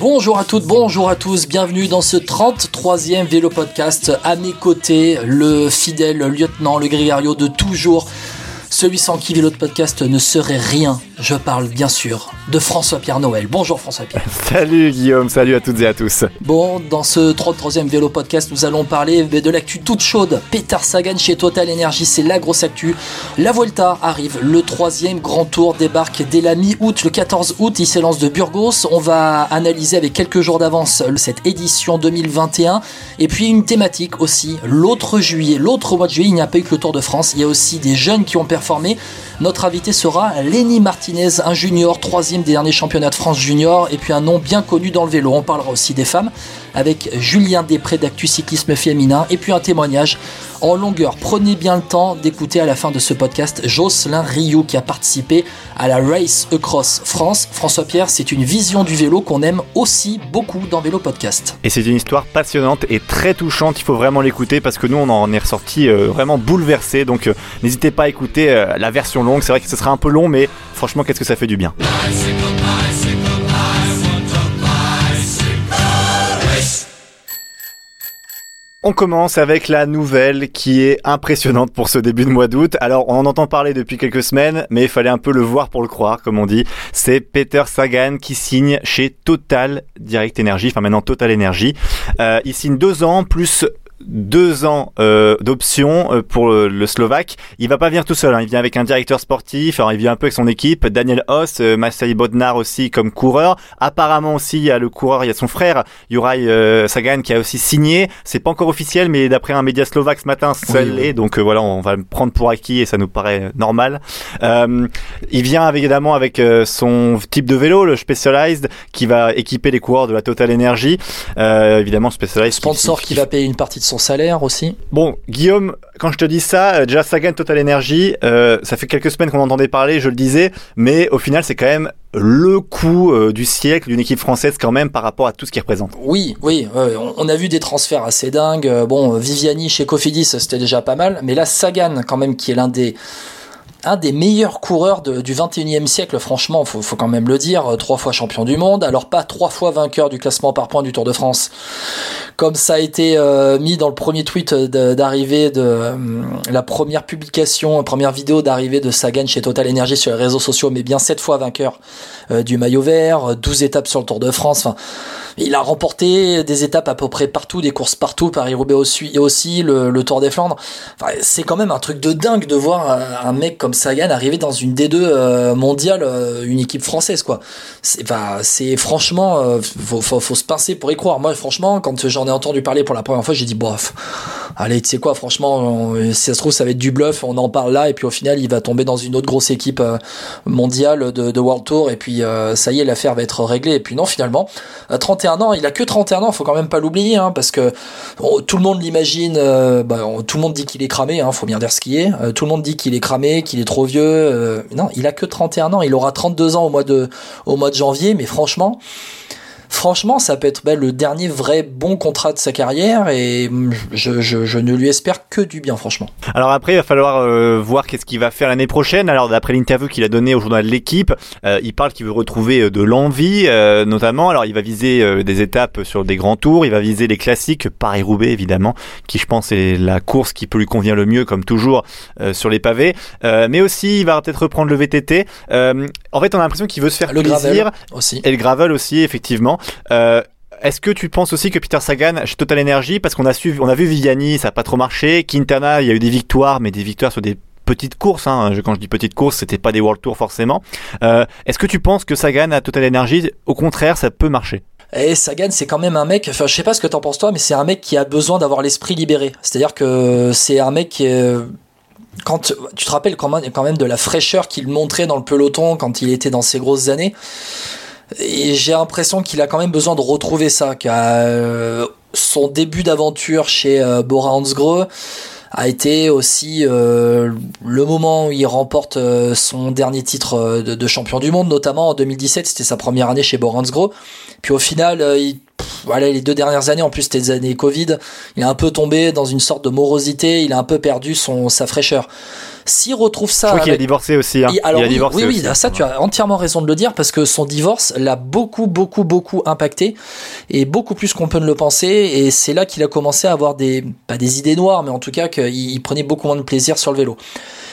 Bonjour à toutes, bonjour à tous, bienvenue dans ce 33e vélo podcast. À mes côtés, le fidèle lieutenant, le grégario de toujours, celui sans qui vélo de podcast ne serait rien. Je parle bien sûr de François-Pierre Noël. Bonjour François-Pierre. Salut Guillaume, salut à toutes et à tous. Bon, dans ce 33e vélo podcast, nous allons parler de l'actu toute chaude. Peter Sagan chez Total Energy, c'est la grosse actu. La Vuelta arrive, le troisième grand tour débarque dès la mi-août, le 14 août, il s'élance de Burgos. On va analyser avec quelques jours d'avance cette édition 2021. Et puis une thématique aussi, l'autre juillet, l'autre mois de juillet, il n'y a pas eu que le Tour de France, il y a aussi des jeunes qui ont performé. Notre invité sera Lenny Martinez, un junior, troisième des derniers championnats de France junior, et puis un nom bien connu dans le vélo. On parlera aussi des femmes avec Julien Després d'Actu Cyclisme Féminin, et puis un témoignage en longueur. Prenez bien le temps d'écouter à la fin de ce podcast Jocelyn Rioux qui a participé à la Race Across France. François Pierre, c'est une vision du vélo qu'on aime aussi beaucoup dans Vélo Podcast. Et c'est une histoire passionnante et très touchante, il faut vraiment l'écouter parce que nous on en est ressorti euh, vraiment bouleversé. Donc euh, n'hésitez pas à écouter euh, la version longue, c'est vrai que ce sera un peu long mais franchement qu'est-ce que ça fait du bien. Bicycle, bicycle, On commence avec la nouvelle qui est impressionnante pour ce début de mois d'août. Alors, on en entend parler depuis quelques semaines, mais il fallait un peu le voir pour le croire, comme on dit. C'est Peter Sagan qui signe chez Total Direct Energy, enfin maintenant Total Energy. Euh, il signe deux ans plus deux ans euh, d'option euh, pour le, le Slovaque. Il va pas venir tout seul, hein. il vient avec un directeur sportif, alors il vient un peu avec son équipe, Daniel Hoss, euh, Masai Bodnar aussi comme coureur. Apparemment aussi il y a le coureur, il y a son frère Juraj euh, Sagan qui a aussi signé. C'est pas encore officiel, mais d'après un média slovaque ce matin, ça Oui, l'est. Donc euh, voilà, on va le prendre pour acquis et ça nous paraît normal. Il vient évidemment avec son type de vélo, le Specialized, qui va équiper les coureurs de la Total Energy. Évidemment Specialized. qui- Sponsor qui va payer une partie de son salaire aussi. Bon, Guillaume, quand je te dis ça, euh, déjà Sagan Total Energy, euh, ça fait quelques semaines qu'on entendait parler, je le disais, mais au final, c'est quand même le coup euh, du siècle d'une équipe française quand même par rapport à tout ce qu'il représente. Oui, oui, on- a vu des transferts assez dingues. Bon, Viviani chez Cofidis, c'était déjà pas mal, mais là Sagan quand même qui est l'un des un des meilleurs coureurs du 21e siècle, franchement, faut, faut quand même le dire, euh, trois fois champion du monde, alors pas trois fois vainqueur du classement par points du Tour de France, comme ça a été euh, mis dans le premier tweet de- d'arrivée de euh, la première publication, première vidéo d'arrivée de Sagan chez Total Energy sur les réseaux sociaux, mais bien sept fois vainqueur euh, du maillot vert, euh, 12 étapes sur le Tour de France, enfin, il a remporté des étapes à peu près partout, des courses partout, Paris-Roubaix aussi, aussi le, le Tour des Flandres. Enfin, c'est quand même un truc de dingue de voir un, un mec comme Sagan arriver dans une D2 euh, mondiale, euh, une équipe française, quoi. C'est, franchement, euh, faut, faut, se pincer pour y croire. Moi, franchement, quand j'en ai entendu parler pour la première fois, j'ai dit, bof, allez, tu sais quoi, franchement, si ça se trouve, ça va être du bluff, on en parle là, et puis au final, il va tomber dans une autre grosse équipe mondiale de, World Tour, et puis ça y est, l'affaire va être réglée. Et puis non, finalement, à 31 ans, il a que 31 ans, faut quand même pas l'oublier, hein, parce que oh, tout le monde l'imagine, bah, tout le monde dit qu'il est cramé, hein, faut bien dire ce qui est. Tout le monde dit qu'il est cramé, qu'il trop vieux. euh, non, il a que 31 ans, il aura 32 ans au mois de, au mois de janvier, mais franchement, franchement, ça peut être bah, le dernier vrai bon contrat de sa carrière, et je, je, je ne lui espère que du bien, franchement. Alors après, il va falloir euh, voir qu'est-ce qu'il va faire l'année prochaine. Alors d'après l'interview qu'il a donnée au journal de l'équipe, euh, il parle qu'il veut retrouver euh, de l'envie, euh, notamment. Alors il va viser euh, des étapes sur des grands tours, il va viser les classiques, Paris-Roubaix évidemment, qui je pense est la course qui peut lui convenir le mieux, comme toujours euh, sur les pavés. Euh, mais aussi, il va peut-être reprendre le VTT. Euh, en fait, on a l'impression qu'il veut se faire Le plaisir. gravel aussi. Et le gravel aussi, effectivement. Euh, est-ce que tu penses aussi que Peter Sagan chez Total Energy, parce qu'on a on a vu Viviani, ça n'a pas trop marché, Quintana, il y a eu des victoires, mais des victoires sur des petites courses. Hein. Quand je dis petites courses, c'était pas des World Tour forcément. Euh, Est-ce que tu penses que Sagan à Total Energy, au contraire, ça peut marcher? Et Sagan, c'est quand même un mec, enfin, je sais pas ce que t'en penses toi, mais c'est un mec qui a besoin d'avoir l'esprit libéré. C'est-à-dire que c'est un mec qui quand tu te rappelles quand même de la fraîcheur qu'il montrait dans le peloton quand il était dans ses grosses années. Et j'ai l'impression qu'il a quand même besoin de retrouver ça, qu'à euh, son début d'aventure chez euh, Bora Hansgrohe, a été aussi euh, le moment où il remporte euh, son dernier titre de, champion du monde, notamment en 2017, c'était sa première année chez Boransgro. Puis au final, il, voilà, les deux dernières années, en plus c'était des années Covid, il est un peu tombé dans une sorte de morosité, il a un peu perdu son sa fraîcheur. S'il retrouve ça, Je crois qu'il a divorcé aussi. Hein. alors il a oui, divorcé oui, oui, aussi, hein. ça tu as entièrement raison de le dire parce que son divorce l'a beaucoup, beaucoup, beaucoup impacté et beaucoup plus qu'on peut ne le penser. Et c'est là qu'il a commencé à avoir des, pas des idées noires, mais en tout cas qu'il il prenait beaucoup moins de plaisir sur le vélo.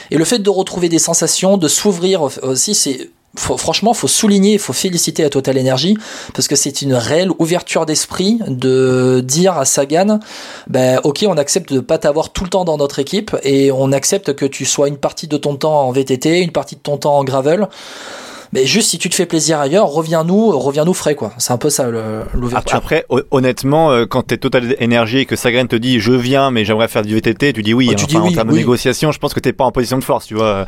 Et le fait de retrouver des sensations, de s'ouvrir aussi, c'est faut, franchement, faut souligner, il faut féliciter à Total Energy parce que c'est une réelle ouverture d'esprit de dire à Sagan, ben ok, on accepte de pas t'avoir tout le temps dans notre équipe et on accepte que tu sois une partie de ton temps en VTT, une partie de ton temps en gravel. Mais juste si tu te fais plaisir ailleurs, reviens-nous, reviens-nous frais quoi. C'est un peu ça l'ouverture. Après, hon- honnêtement, euh, quand t'es Total Énergie et que Sagan te dit je viens mais j'aimerais faire du VTT, tu dis oui. Oh, hein. tu dis Enfin, oui, en termes oui. de négociation, je pense que t'es pas en position de force, tu vois.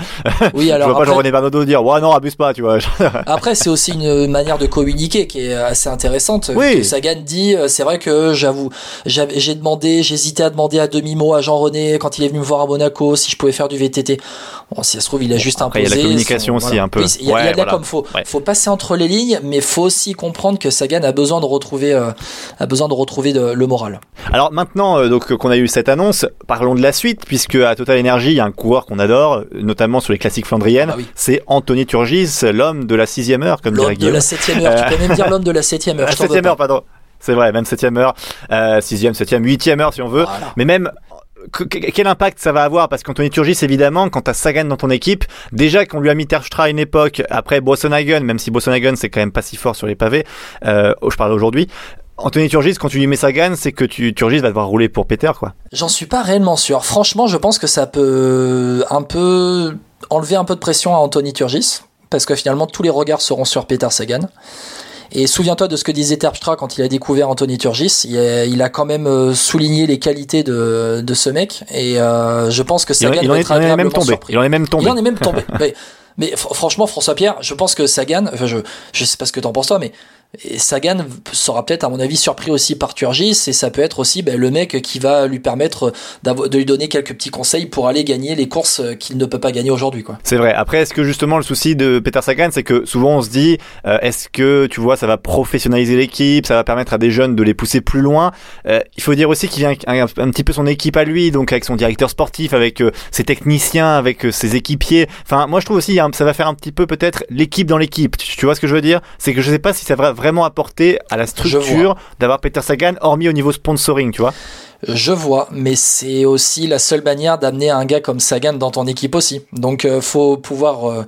Oui, je alors vois pas Jean-René Bernardo dire ouais non abuse pas, tu vois. Après, c'est aussi une manière de communiquer qui est assez intéressante. Oui. Que Sagan dit, euh, c'est vrai que j'avoue, j'ai demandé, j'hésitais à demander à demi-mot à Jean-René quand il est venu me voir à Monaco si je pouvais faire du VTT. Bon, si ça se trouve, il a juste après, il y a imposé. la communication aussi, un peu. Oui, Il y a, il y a Ouais, de la voilà. com, faut, Ouais. faut passer entre les lignes, mais faut aussi comprendre que Sagan a besoin de retrouver, euh, a besoin de retrouver de- le moral. Alors maintenant, euh, donc qu'on a eu cette annonce, parlons de la suite, puisque à Total Energy, il y a un coureur qu'on adore, notamment sur les classiques flandriennes. Ah oui. C'est Anthony Turgis, l'homme de la sixième heure, comme dirait L'homme de Guillaume. la septième heure. Tu peux même dire l'homme de la septième heure. Veux septième heure, pardon. C'est vrai, même septième heure, euh, sixième, septième, huitième heure si on veut. Voilà. Mais même que- que- quel impact ça va avoir? Parce qu'Anthony Turgis, évidemment, quand t'as Sagan dans ton équipe, déjà qu'on lui a mis Terpstra à une époque, après Bossenhagen, même si Bossenhagen c'est quand même pas si fort sur les pavés, euh, je parle aujourd'hui. Anthony Turgis, quand tu lui mets Sagan, c'est que tu, Turgis va devoir rouler pour Peter, quoi. J'en suis pas réellement sûr. Franchement, je pense que ça peut un peu enlever un peu de pression à Anthony Turgis, parce que finalement tous les regards seront sur Peter Sagan. Et souviens-toi de ce que disait Terpstra quand il a découvert Anthony Turgis. Il a, il a quand même euh, souligné les qualités de, de ce mec, et euh, je pense que Sagan il en est, il en est même tombé. surpris. Il en est même tombé. Il en est même tombé. mais mais fr- franchement, François Pierre, je pense que Sagan, enfin je je sais pas ce que t'en penses toi, mais et Sagan sera peut-être à mon avis surpris aussi par Turgis et ça peut être aussi ben, le mec qui va lui permettre de lui donner quelques petits conseils pour aller gagner les courses qu'il ne peut pas gagner aujourd'hui. C'est vrai. Après, est-ce que justement le souci de Peter Sagan, c'est que souvent on se dit, euh, est-ce que tu vois, ça va professionnaliser l'équipe, ça va permettre à des jeunes de les pousser plus loin? Euh, il faut dire aussi qu'il vient un, petit peu son équipe à lui, donc avec son directeur sportif, avec euh, ses techniciens, avec ses équipiers. Enfin, moi je trouve aussi, ça va faire un petit peu peut-être l'équipe dans l'équipe. Tu, tu vois ce que je veux dire? C'est que je sais pas si ça va vraiment apporter à la structure d'avoir Peter Sagan, hormis au niveau sponsoring, tu vois. Je vois, mais c'est aussi la seule manière d'amener un gars comme Sagan dans ton équipe aussi. Donc euh, faut pouvoir euh,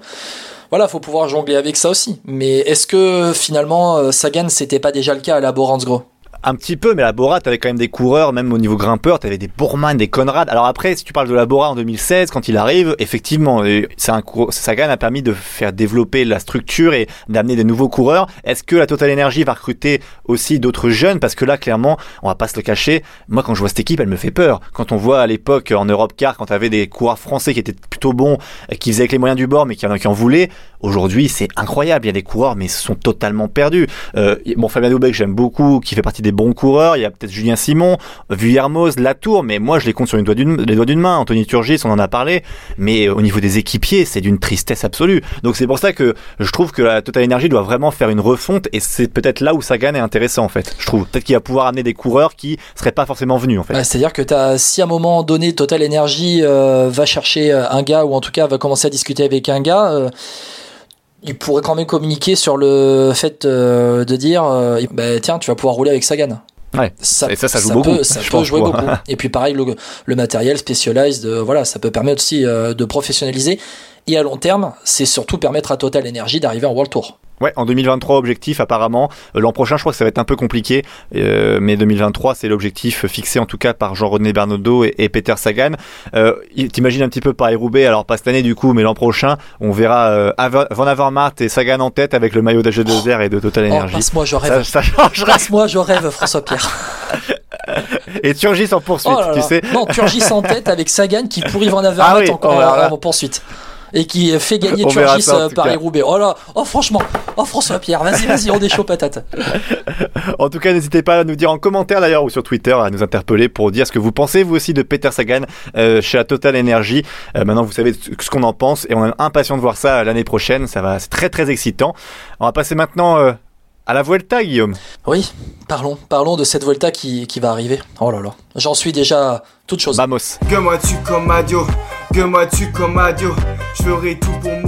voilà, faut pouvoir jongler avec ça aussi. Mais est-ce que finalement euh, Sagan c'était pas déjà le cas à la Boransgro Un petit peu, mais la Bora, t'avais quand même des coureurs, même au niveau grimpeur, t'avais des Bourman, des Conrad. Alors après, si tu parles de la Bora en 2016, quand il arrive, effectivement, c'est un Sagan a permis de faire développer la structure et d'amener des nouveaux coureurs. Est-ce que la Total Energy va recruter aussi d'autres jeunes? Parce que là, clairement, on va pas se le cacher. Moi, quand je vois cette équipe, elle me fait peur. Quand on voit à l'époque en Europe Car, quand t'avais des coureurs français qui étaient plutôt bons, euh, qui faisaient avec les moyens du bord, mais qui en, qui en voulaient, aujourd'hui, c'est incroyable. Il y a des coureurs, mais ils sont totalement perdus. Euh, bon, Fabien Doubek, j'aime beaucoup, qui fait partie des bons coureurs. Il y a peut-être Julien Simon, Vuillermoz, Latour, mais moi, je les compte sur une doigt d'une, les doigts d'une main. Anthony Turgis, on en a parlé, mais au niveau des équipiers, c'est d'une tristesse absolue. Donc c'est pour ça que je trouve que la Total Energy doit vraiment faire une refonte, et c'est peut-être là où Sagan est intéressant, en fait. Je trouve peut-être qu'il va pouvoir amener des coureurs qui seraient pas forcément venus, en fait. Ouais, C'est-à-dire que t'as, si à un moment donné Total Energy euh, va chercher euh, un gars ou en tout cas va commencer à discuter avec un gars, euh, il pourrait quand même communiquer sur le fait euh, de dire euh, bah, tiens tu vas pouvoir rouler avec Sagan. Ouais. Ça, Et ça, ça joue beaucoup, Peut, ça peut jouer quoi. beaucoup. Et puis pareil le, le matériel Specialized, euh, voilà, ça peut permettre aussi euh, de professionnaliser. Et à long terme, c'est surtout permettre à Total Energy d'arriver en World Tour. Ouais, en 2023, objectif apparemment. Euh, L'an prochain, je crois que ça va être un peu compliqué, euh, mais 2023, c'est l'objectif fixé en tout cas par Jean-René Bernaudot et, et Peter Sagan. Euh, T'imagines un petit peu Paris-Roubaix, alors pas cette année du coup, mais l'an prochain, on verra euh, Van Avermaet et Sagan en tête avec le maillot d'AG2R et de Total Oh, Energy. passe-moi, je ça, rêve. ça changerait. Passe-moi, je rêve, François Pierre. Et Turgis en poursuite, Oh là tu sais. Non, Turgis en tête avec Sagan qui pourrit Van Avermaet Ah oui, encore oh en poursuite. Et qui fait gagner Turgis euh, tout Paris cas. Roubaix. Oh là, oh franchement, oh François Pierre, vas-y, vas-y, on est chaud patate. En tout cas, n'hésitez pas à nous dire en commentaire d'ailleurs ou sur Twitter à nous interpeller pour dire ce que vous pensez vous aussi de Peter Sagan euh, chez la Total Energy. Euh, maintenant, vous savez ce qu'on en pense et on est impatient de voir ça l'année prochaine. Ça va, c'est très très excitant. On va passer maintenant euh, à la Vuelta, Guillaume. Oui, parlons, parlons de cette Volta qui, qui va arriver. Oh là là, j'en suis déjà toute chose. Vamos. Que moi tu comme Adio, que moi tu comme Adio. Je ferai tout pour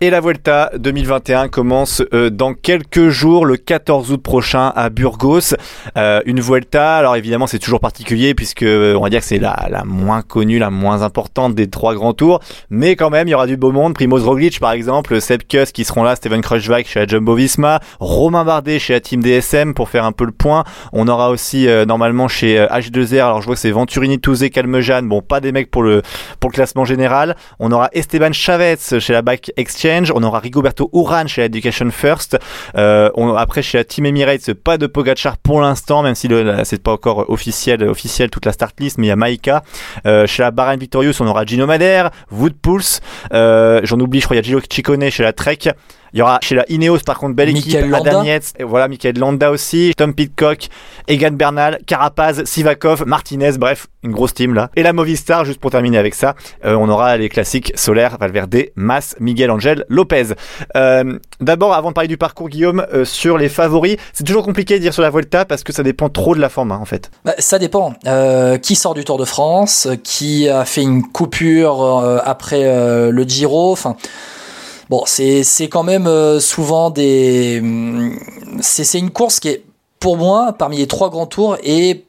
Et la Vuelta 2021 commence euh, dans quelques jours, le 14 août prochain à Burgos. Euh, une Vuelta, alors évidemment c'est toujours particulier puisque euh, on va dire que c'est la, la moins connue, la moins importante des trois grands tours, mais quand même il y aura du beau monde. Primoz Roglic par exemple, Seb Kuss qui seront là, Steven Kruijswijk chez la Jumbo-Visma, Romain Bardet chez la Team DSM pour faire un peu le point. On aura aussi euh, normalement chez euh, H2R, alors je vois que c'est Venturini, Touzé, Calmejean, bon pas des mecs pour le pour le classement général. On aura Esteban Chavez chez la Back Exchange. On aura Rigoberto Urán chez la Education First. Euh, on, après chez la Team Emirates, pas de Pogachar pour l'instant, même si c'est pas encore officiel, officiel toute la start list, mais il y a Maika. Euh, chez la Bahrain Victorious, on aura Gino Madère, Wood Pulse. Euh, J'en oublie, je crois, il y a Gilles Ciccone chez la Trek. Il y aura chez la Ineos par contre belle équipe, Landa. Adam Yates, et voilà Michael Landa aussi, Tom Pitcock, Egan Bernal, Carapaz, Sivakov, Martinez, bref, une grosse team là. Et la Movistar, juste pour terminer avec ça, euh, on aura les classiques Solaire, Valverde, Mas, Miguel Angel, Lopez. Euh, D'abord, avant de parler du parcours, Guillaume, euh, sur les favoris, c'est toujours compliqué de dire sur la Volta parce que ça dépend trop de la forme hein, en fait. Bah, ça dépend. Euh, qui sort du Tour de France Qui a fait une coupure euh, après euh, le Giro Enfin, bon, c'est quand même euh, souvent des. hum, C'est c'est une course qui est, pour moi, parmi les trois grands tours, et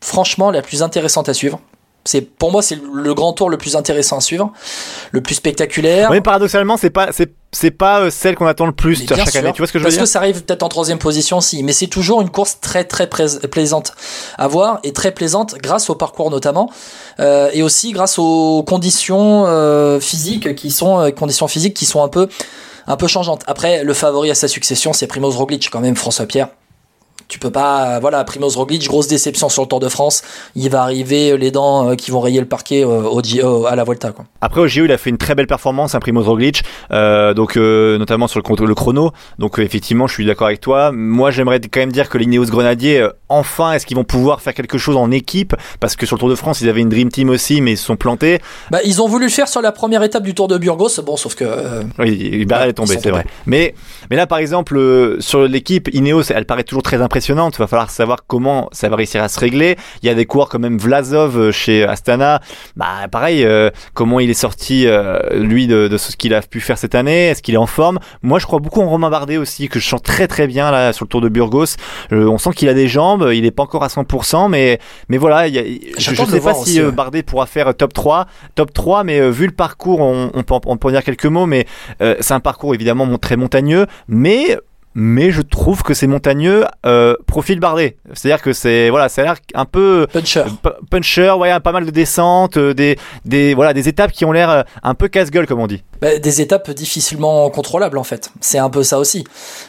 franchement la plus intéressante à suivre. C'est pour moi c'est le grand tour le plus intéressant à suivre, le plus spectaculaire. Mais paradoxalement, c'est pas c'est c'est pas euh, celle qu'on attend le plus chaque sûr, année. Tu vois ce que je veux Parce dire que ça arrive peut-être en troisième position aussi, mais c'est toujours une course très très plaisante à voir et très plaisante grâce au parcours notamment euh, et aussi grâce aux conditions euh, physiques qui sont euh, conditions physiques qui sont un peu un peu changeantes. Après, le favori à sa succession, c'est Primoz Roglic quand même, François Pierre. Tu peux pas, euh, voilà, Primoz Roglic, grosse déception sur le Tour de France. Il va arriver euh, les dents euh, qui vont rayer le parquet au, à la Volta, quoi. Après au GO il a fait une très belle performance, un Primoz Roglic, euh, donc euh, notamment sur le, chrono. Donc euh, effectivement, je suis d'accord avec toi. Moi, j'aimerais quand même dire que l'Ineos Grenadier, enfin, est-ce qu'ils vont pouvoir faire quelque chose en équipe? Parce que sur le Tour de France, ils avaient une dream team aussi, mais ils se sont plantés. Bah, ils ont voulu le faire sur la première étape du Tour de Burgos. Bon, sauf que Oui, Barrel est tombé, c'est vrai. Mais mais là, par exemple, sur l'équipe Ineos, elle paraît toujours très impressionnante. Il va falloir savoir comment ça va réussir à se régler. Il y a des coureurs comme même Vlasov euh, chez Astana. Bah pareil, euh, comment il est sorti euh, lui de, de ce qu'il a pu faire cette année? Est-ce qu'il est en forme? Moi, je crois beaucoup en Romain Bardet aussi, que je sens très très bien là sur le Tour de Burgos. Euh, on sent qu'il a des jambes. Il est pas encore à 100%, mais mais voilà, il y a- je, de sais pas si aussi, ouais. Bardet pourra faire top 3, top 3, mais vu le parcours, on, on peut on peut en dire quelques mots, mais c'est un parcours évidemment très montagneux, mais mais je trouve que c'est montagneux euh, profil Bardet. C'est-à-dire que c'est voilà, ça a l'air un peu puncher. p- puncher, ouais, pas mal de descentes, euh, des des voilà, des étapes qui ont l'air euh, un peu casse-gueule comme on dit. Bah, des étapes difficilement contrôlables en fait. C'est un peu ça aussi.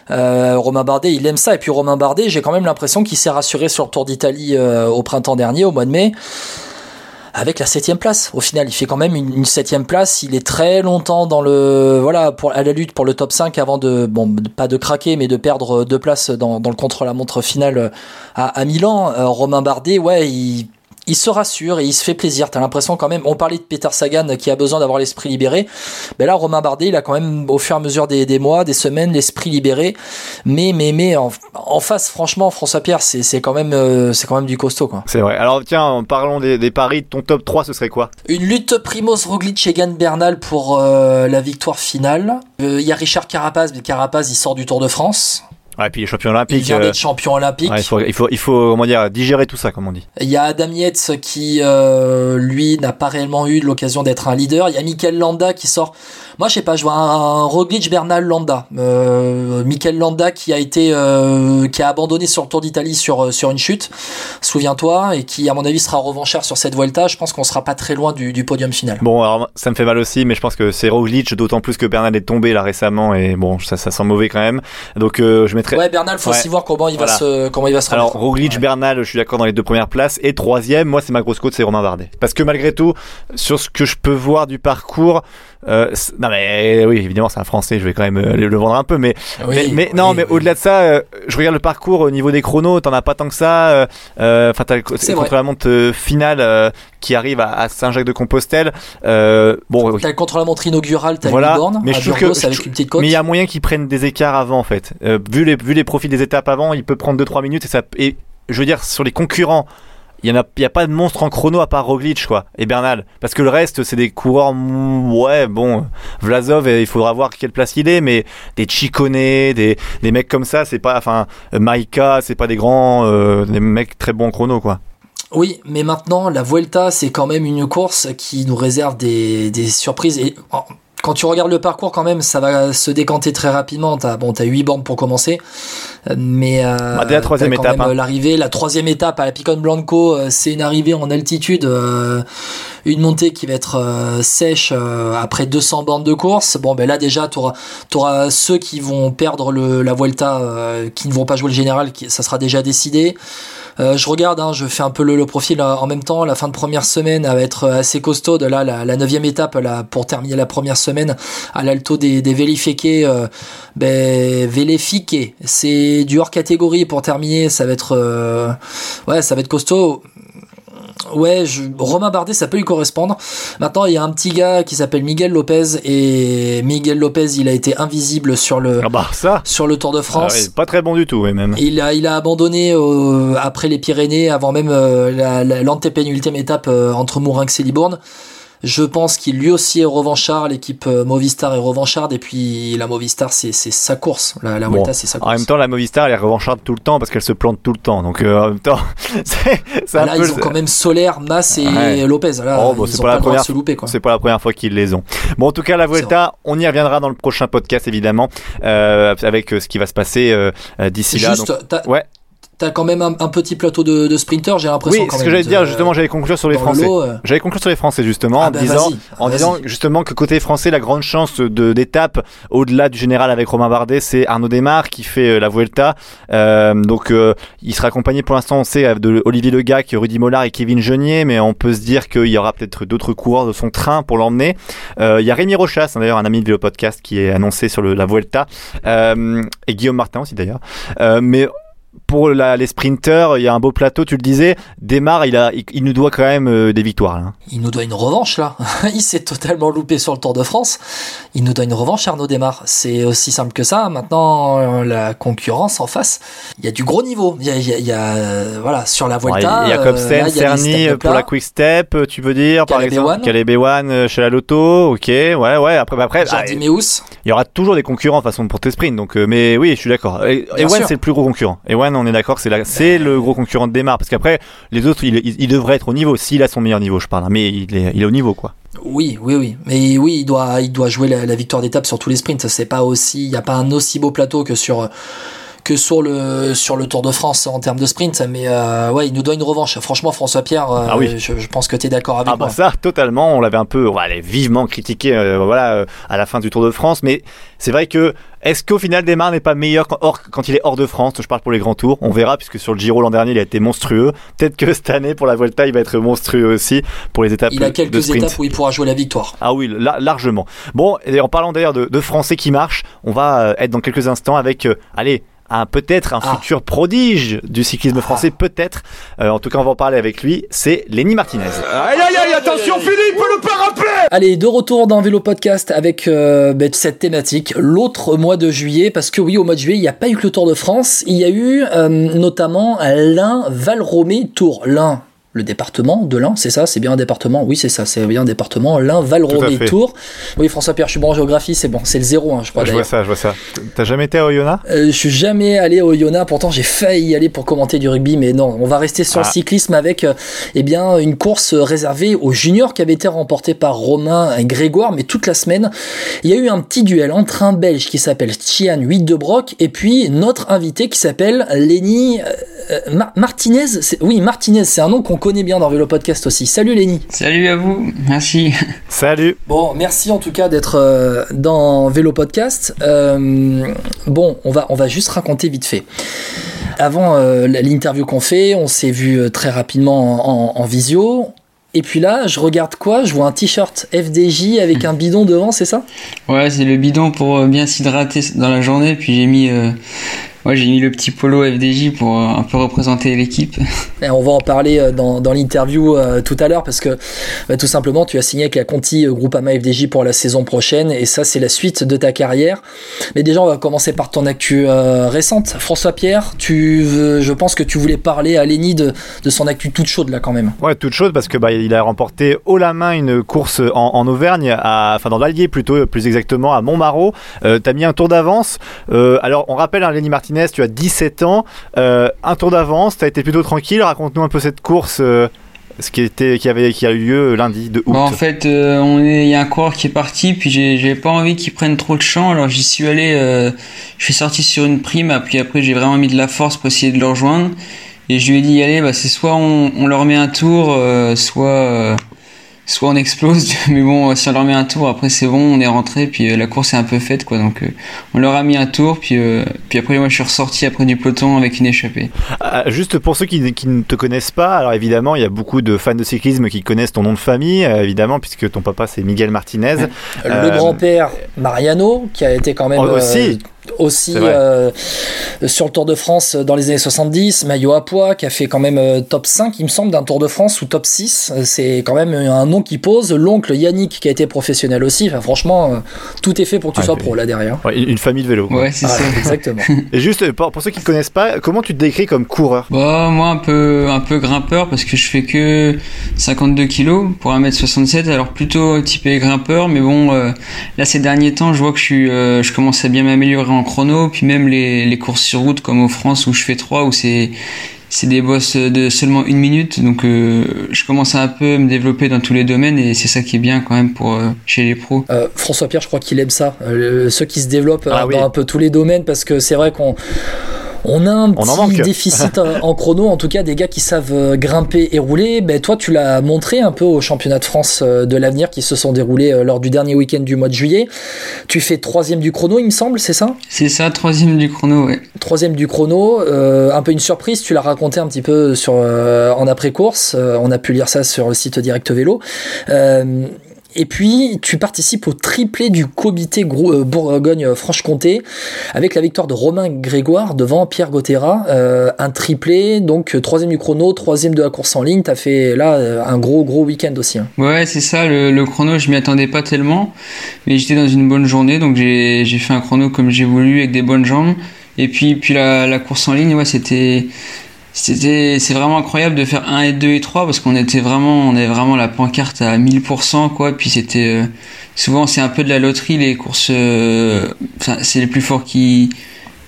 Euh, Romain Bardet, il aime ça. Et puis Romain Bardet, j'ai quand même l'impression qu'il s'est rassuré sur le Tour d'Italie euh, au printemps dernier, au mois de mai, avec la septième place. Au final, il fait quand même une, septième place. Il est très longtemps dans le voilà pour à la lutte pour le top 5 avant de bon pas de craquer, mais de perdre deux places dans, le contre-la-montre finale à, à Milan. Euh, Romain Bardet, ouais, il il se rassure et il se fait plaisir. T'as l'impression quand même. On parlait de Peter Sagan qui a besoin d'avoir l'esprit libéré. Mais là, Romain Bardet, il a quand même, au fur et à mesure des, des mois, des semaines, l'esprit libéré. Mais, mais, mais, en, en face, franchement, François Pierre, c'est c'est quand même, euh, c'est quand même du costaud, quoi. C'est vrai. Alors tiens, en parlant des, des paris, ton top 3 ce serait quoi? Une lutte Primoz Roglic et Egan Bernal pour euh, la victoire finale. Euh, Il y a Richard Carapaz, mais Carapaz, il sort du Tour de France. Ouais, et puis les champions Il olympiques. vient euh, d'être champion olympique. ouais, il faut il faut il faut comment dire digérer tout ça comme on dit. Il y a Adam Yates qui, euh, lui, n'a pas réellement eu l'occasion d'être un leader. Il y a Mikel Landa qui sort. Moi, je sais pas, je vois un, un Roglic Bernal Landa. Euh, Mikel Landa qui a été, euh, qui a abandonné sur le Tour d'Italie sur sur une chute. Souviens-toi, et qui, à mon avis, sera revanchard sur cette Vuelta. Je pense qu'on sera pas très loin du, du podium final. Bon, alors ça me fait mal aussi, mais je pense que c'est Roglic, d'autant plus que Bernal est tombé là récemment et bon, ça, ça sent mauvais quand même. Donc je mettrai très. Ouais, Bernal, faut Ouais. aussi voir comment il va se, comment il va se Alors remettre. Roglic, Ouais. Bernal, je suis d'accord dans les deux premières places. Et troisième, moi c'est ma grosse côte, c'est Romain Bardet. Parce que malgré tout, sur ce que je peux voir du parcours, euh, non mais oui, évidemment c'est un Français, je vais quand même euh, le vendre un peu, mais Oui, mais, mais oui, non, mais oui. au-delà de ça, euh, je regarde le parcours au niveau des chronos, t'en as pas tant que ça. euh, Enfin, t'as contre la montre euh, finale euh, qui arrive à, à Saint-Jacques-de-Compostelle. Euh, bon, T'as le contre-la-montre inaugural, t'as Voilà, borne, mais à je trouve Burgos que- avec je- une petite côte. mais il y a moyen qu'ils prennent des écarts avant en fait. Euh, vu les vu les profils des étapes avant, il peut prendre 2-3 minutes et ça et je veux dire sur les concurrents. Il y en a, il y a pas de monstre en chrono à part Roglic quoi et Bernal parce que le reste c'est des coureurs mm, ouais bon Vlasov il faudra voir quelle place il est mais des Chicone des, des mecs comme ça c'est pas enfin Maika c'est pas des grands euh, des mecs très bons en chrono quoi Oui, mais maintenant, la Vuelta, c'est quand même une course qui nous réserve des, des surprises. Et oh, quand tu regardes le parcours, quand même, ça va se décanter très rapidement. T'as bon, t'as huit bornes pour commencer, mais euh, Bah, dès la troisième étape, hein. l'arrivée, la troisième étape à la Picon Blanco, euh, c'est une arrivée en altitude, euh, une montée qui va être euh, sèche euh, après 200 bornes de course. Bon, ben là déjà, t'auras auras ceux qui vont perdre le, la Vuelta, euh, qui ne vont pas jouer le général, qui, ça sera déjà décidé. Euh, je regarde, hein, je fais un peu le, le profil euh, en même temps. La fin de première semaine va être assez costaude. Là, la, neuvième étape, là, pour terminer la première semaine, à l'alto des, des Vélifique, euh, ben, c'est du hors catégorie pour terminer. Ça va être, euh, ouais, ça va être costaud. Ouais, je, Romain Bardet, ça peut lui correspondre. Maintenant, il y a un petit gars qui s'appelle Miguel Lopez et Miguel Lopez, il a été invisible sur le ah bah ça sur le Tour de ah France. ouais, pas très bon du tout ouais, même Il a, il a abandonné euh, après les Pyrénées, avant même euh, la- la- l'antépénultième étape euh, entre Mourinx et Libourne. Je pense qu'il lui aussi est revanchard, l'équipe euh, Movistar est revancharde, et puis la Movistar c'est sa course, la, la Bon, Vuelta c'est sa En course. même temps, la Movistar, elle est revancharde tout le temps parce qu'elle se plante tout le temps. Donc, euh, en même temps, c'est Ah, là peu. ils ont quand même Solaire, Mas et Ouais. Lopez. Là, Oh, bon, ils c'est ont pas pas, la première se louper quoi. C'est pas la première fois qu'ils les ont. Bon, en tout cas, la Vuelta, on y reviendra dans le prochain podcast, évidemment, euh, avec euh, ce qui va se passer euh, euh, d'ici là. Juste, Donc, ouais. T'as quand même un, un petit plateau de, de sprinters, j'ai l'impression. Oui, quand ce que j'allais dire, justement, j'allais conclure sur les Français. euh. J'allais conclure sur les Français, justement, Ah en bah, disant, en disant justement que côté français, la grande chance de d'étape, au-delà du général avec Romain Bardet, c'est Arnaud Desmar qui fait euh, la Vuelta. Euh, donc, euh, il sera accompagné pour l'instant, on sait, euh, de Olivier Legac, Rudy Mollard et Kevin Genier, mais on peut se dire qu'il y aura peut-être d'autres coureurs de son train pour l'emmener. Euh, il y a Rémi Rochas, hein, d'ailleurs, un ami de Vélo Podcast qui est annoncé sur le, la Vuelta, euh, et Guillaume Martin aussi d'ailleurs. Euh, mais pour la- les sprinters, il y a un beau plateau, tu le disais. Démarre, il, a, il, il nous doit quand même euh, des victoires. Là. Il nous doit une revanche là. il s'est totalement loupé sur le Tour de France. Il nous doit une revanche, Arnaud Desmar. C'est aussi simple que ça. Maintenant, euh, la concurrence en face, il y a du gros niveau. Il y a, il y a- il y a, euh, voilà, sur la Vuelta. il y a euh, a des Cerny euh, pour la Quick Step, euh, tu veux dire, par Caleb exemple? Ewan euh, chez la Loto, ok, ouais, ouais. Après, bah, après ah, il y aura toujours des concurrents façon pour tes sprints. Donc, euh, mais oui, je suis d'accord. Ewan, c'est le plus gros concurrent. Ewan, on est d'accord, c'est le gros concurrent de Démarre. Parce qu'après, les autres, il, devrait être au niveau. S'il a son meilleur niveau, je parle. hein, mais il est, au niveau, quoi. Oui, oui, oui. Mais oui, il doit, jouer la, la victoire d'étape sur tous les sprints. C'est pas aussi, il n'y a pas un aussi beau plateau que sur que sur le sur le Tour de France en termes de sprint. Mais euh, ouais, il nous doit une revanche. Franchement, François Pierre, euh, Ah oui. je, je pense que tu es d'accord avec Ah moi. bah ça totalement, on l'avait un peu on va aller vivement critiqué euh, voilà euh, à la fin du Tour de France mais c'est vrai que est-ce qu'au final Desmar n'est pas meilleur quand, hors- quand il est hors de France? Je parle pour les grands tours, on verra puisque sur le Giro l'an dernier il a été monstrueux. Peut-être que cette année pour la Vuelta il va être monstrueux aussi pour les étapes il a de quelques sprint. étapes où il pourra jouer la victoire. Ah oui, la- largement. Bon, et en parlant d'ailleurs de, de Français qui marchent, on va être dans quelques instants avec, allez, un peut-être un Ah. futur prodige du cyclisme français, peut-être. Euh, en tout cas, on va en parler avec lui. C'est Lenny Martinez. Aïe aïe aïe, attention Philippe, le parapluie Allez, de retour dans Vélo Podcast avec euh, ben, cette thématique, l'autre mois de juillet, parce que oui, au mois de juillet, il n'y a pas eu que le Tour de France, il y a eu euh, notamment l'Ain Valromé Tour. L'Ain, le département de l'Ain, c'est ça, c'est bien un département, oui c'est ça, c'est bien un département, l'Ain Tout à Valromé fait. Tour. Oui, François Pierre, je suis bon en géographie, c'est bon, c'est le zéro, hein, je crois je vois ça, je vois ça. T'as jamais été à Oyonnax? Euh, je suis jamais allé au Yona, pourtant j'ai failli y aller pour commenter du rugby, mais non, on va rester sur Ah. le cyclisme avec euh, eh bien une course réservée aux juniors qui avait été remportée par Romain Grégoire, mais toute la semaine, il y a eu un petit duel entre un Belge qui s'appelle Tian 8 de Broc et puis notre invité qui s'appelle Lenny euh, euh, Mar- Martinez. Oui, Martinez, c'est un nom qu'on connaît connaît bien dans Vélo Podcast aussi. Salut Lenny. Salut à vous, merci. Salut. Bon, merci en tout cas d'être euh, dans Vélo Podcast. Euh, bon, on va, on va juste raconter vite fait. Avant euh, l'interview qu'on fait, on s'est vu très rapidement en, en visio. Et puis là, je regarde quoi? Je vois un t-shirt FDJ avec un bidon devant, c'est ça? Ouais, c'est le bidon pour bien s'hydrater dans la journée. Puis j'ai mis, euh, ouais, j'ai mis le petit polo FDJ pour euh, un peu représenter l'équipe. Et on va en parler euh, dans, dans l'interview euh, tout à l'heure parce que bah, tout simplement tu as signé avec la Conti Groupama FDJ pour la saison prochaine et ça c'est la suite de ta carrière. Mais déjà on va commencer par ton actu euh, récente. François Pierre, tu veux, je pense que tu voulais parler à Lenny de, de son actu toute chaude là quand même. Ouais, toute chose parce que bah, il a remporté haut la main une course en, en Auvergne, à, enfin dans l'Allier plutôt, plus exactement à Montmarault. Euh, T'as mis un tour d'avance. Euh, alors on rappelle, hein, Lenny Martinez, tu as 17 ans, euh, un tour d'avance, t'as été plutôt tranquille. Raconte-nous un peu cette course. euh, ce qui était, qui avait, qui a eu lieu lundi de août. Bon, en fait, euh, il y a un coureur qui est parti, puis j'ai, pas envie qu'il prenne trop de champ, alors j'y suis allé, je suis sorti sur une prime, puis après j'ai vraiment mis de la force pour essayer de le rejoindre, et je lui ai dit, allez, bah c'est soit on, leur met un tour, soit, soit on explose, mais bon, si on leur met un tour, après c'est bon, on est rentré, puis euh, la course est un peu faite, quoi, donc euh, on leur a mis un tour, puis, euh, puis après moi je suis ressorti après du peloton avec une échappée. Ah, juste pour ceux qui, qui ne te connaissent pas, alors évidemment, il y a beaucoup de fans de cyclisme qui connaissent ton nom de famille, euh, évidemment, puisque ton papa c'est Miguel Martinez. Le Euh, grand-père Mariano qui a été quand même Oh, aussi. euh, aussi euh, sur le Tour de France dans les années 70, maillot à poids qui a fait quand même euh, top 5 il me semble d'un Tour de France ou top 6, Euh, c'est quand même un nom qui pose, l'oncle Yannick qui a été professionnel aussi, enfin, franchement euh, tout est fait pour que tu Ouais, sois pro là derrière. ouais, une famille de vélo. quoi. Ouais, c'est Voilà, ça. exactement. Et juste euh, pour, pour ceux qui ne connaissent pas, comment tu te décris comme coureur? Bah moi un peu un peu grimpeur parce que je fais que 52 kilos pour 1m67 alors plutôt typé grimpeur mais bon euh, là ces derniers temps je vois que je suis euh, je commence à bien m'améliorer en chrono puis même les, les courses sur route comme au France où je fais 3 où c'est c'est des bosses de seulement une minute. Donc euh, je commence à un peu me développer dans tous les domaines et c'est ça qui est bien quand même pour euh, chez les pros. Euh, François Pierre, je crois qu'il aime ça, euh, ceux qui se développent Ah oui. dans un peu tous les domaines, parce que c'est vrai qu'on on a un On en petit déficit en chrono, en tout cas des gars qui savent euh, grimper et rouler. Ben, toi, tu l'as montré un peu au championnat de France euh, de l'avenir qui se sont déroulés euh, lors du dernier week-end du mois de juillet. Tu fais troisième du chrono, il me semble, c'est ça? C'est ça troisième du chrono ouais Troisième du chrono, euh, un peu une surprise, tu l'as raconté un petit peu sur, euh, en après-course, euh, on a pu lire ça sur le site Direct Vélo. Et puis, tu participes au triplé du comité euh, Bourgogne-Franche-Comté avec la victoire de Romain Grégoire devant Pierre Gauthera. Euh, un triplé, donc euh, troisième du chrono, troisième de la course en ligne. T'as fait là un gros gros week-end aussi. hein. Ouais, c'est ça, le, chrono, je m'y attendais pas tellement, mais j'étais dans une bonne journée, donc j'ai j'ai fait un chrono comme j'ai voulu, avec des bonnes jambes. Et puis, puis la, la course en ligne, ouais, c'était. C'était, c'est vraiment incroyable de faire 1 et 2 et 3 parce qu'on était vraiment, on avait vraiment la pancarte à 1000%, quoi. Puis c'était, euh, souvent c'est un peu de la loterie, les courses, euh, c'est les plus forts qui,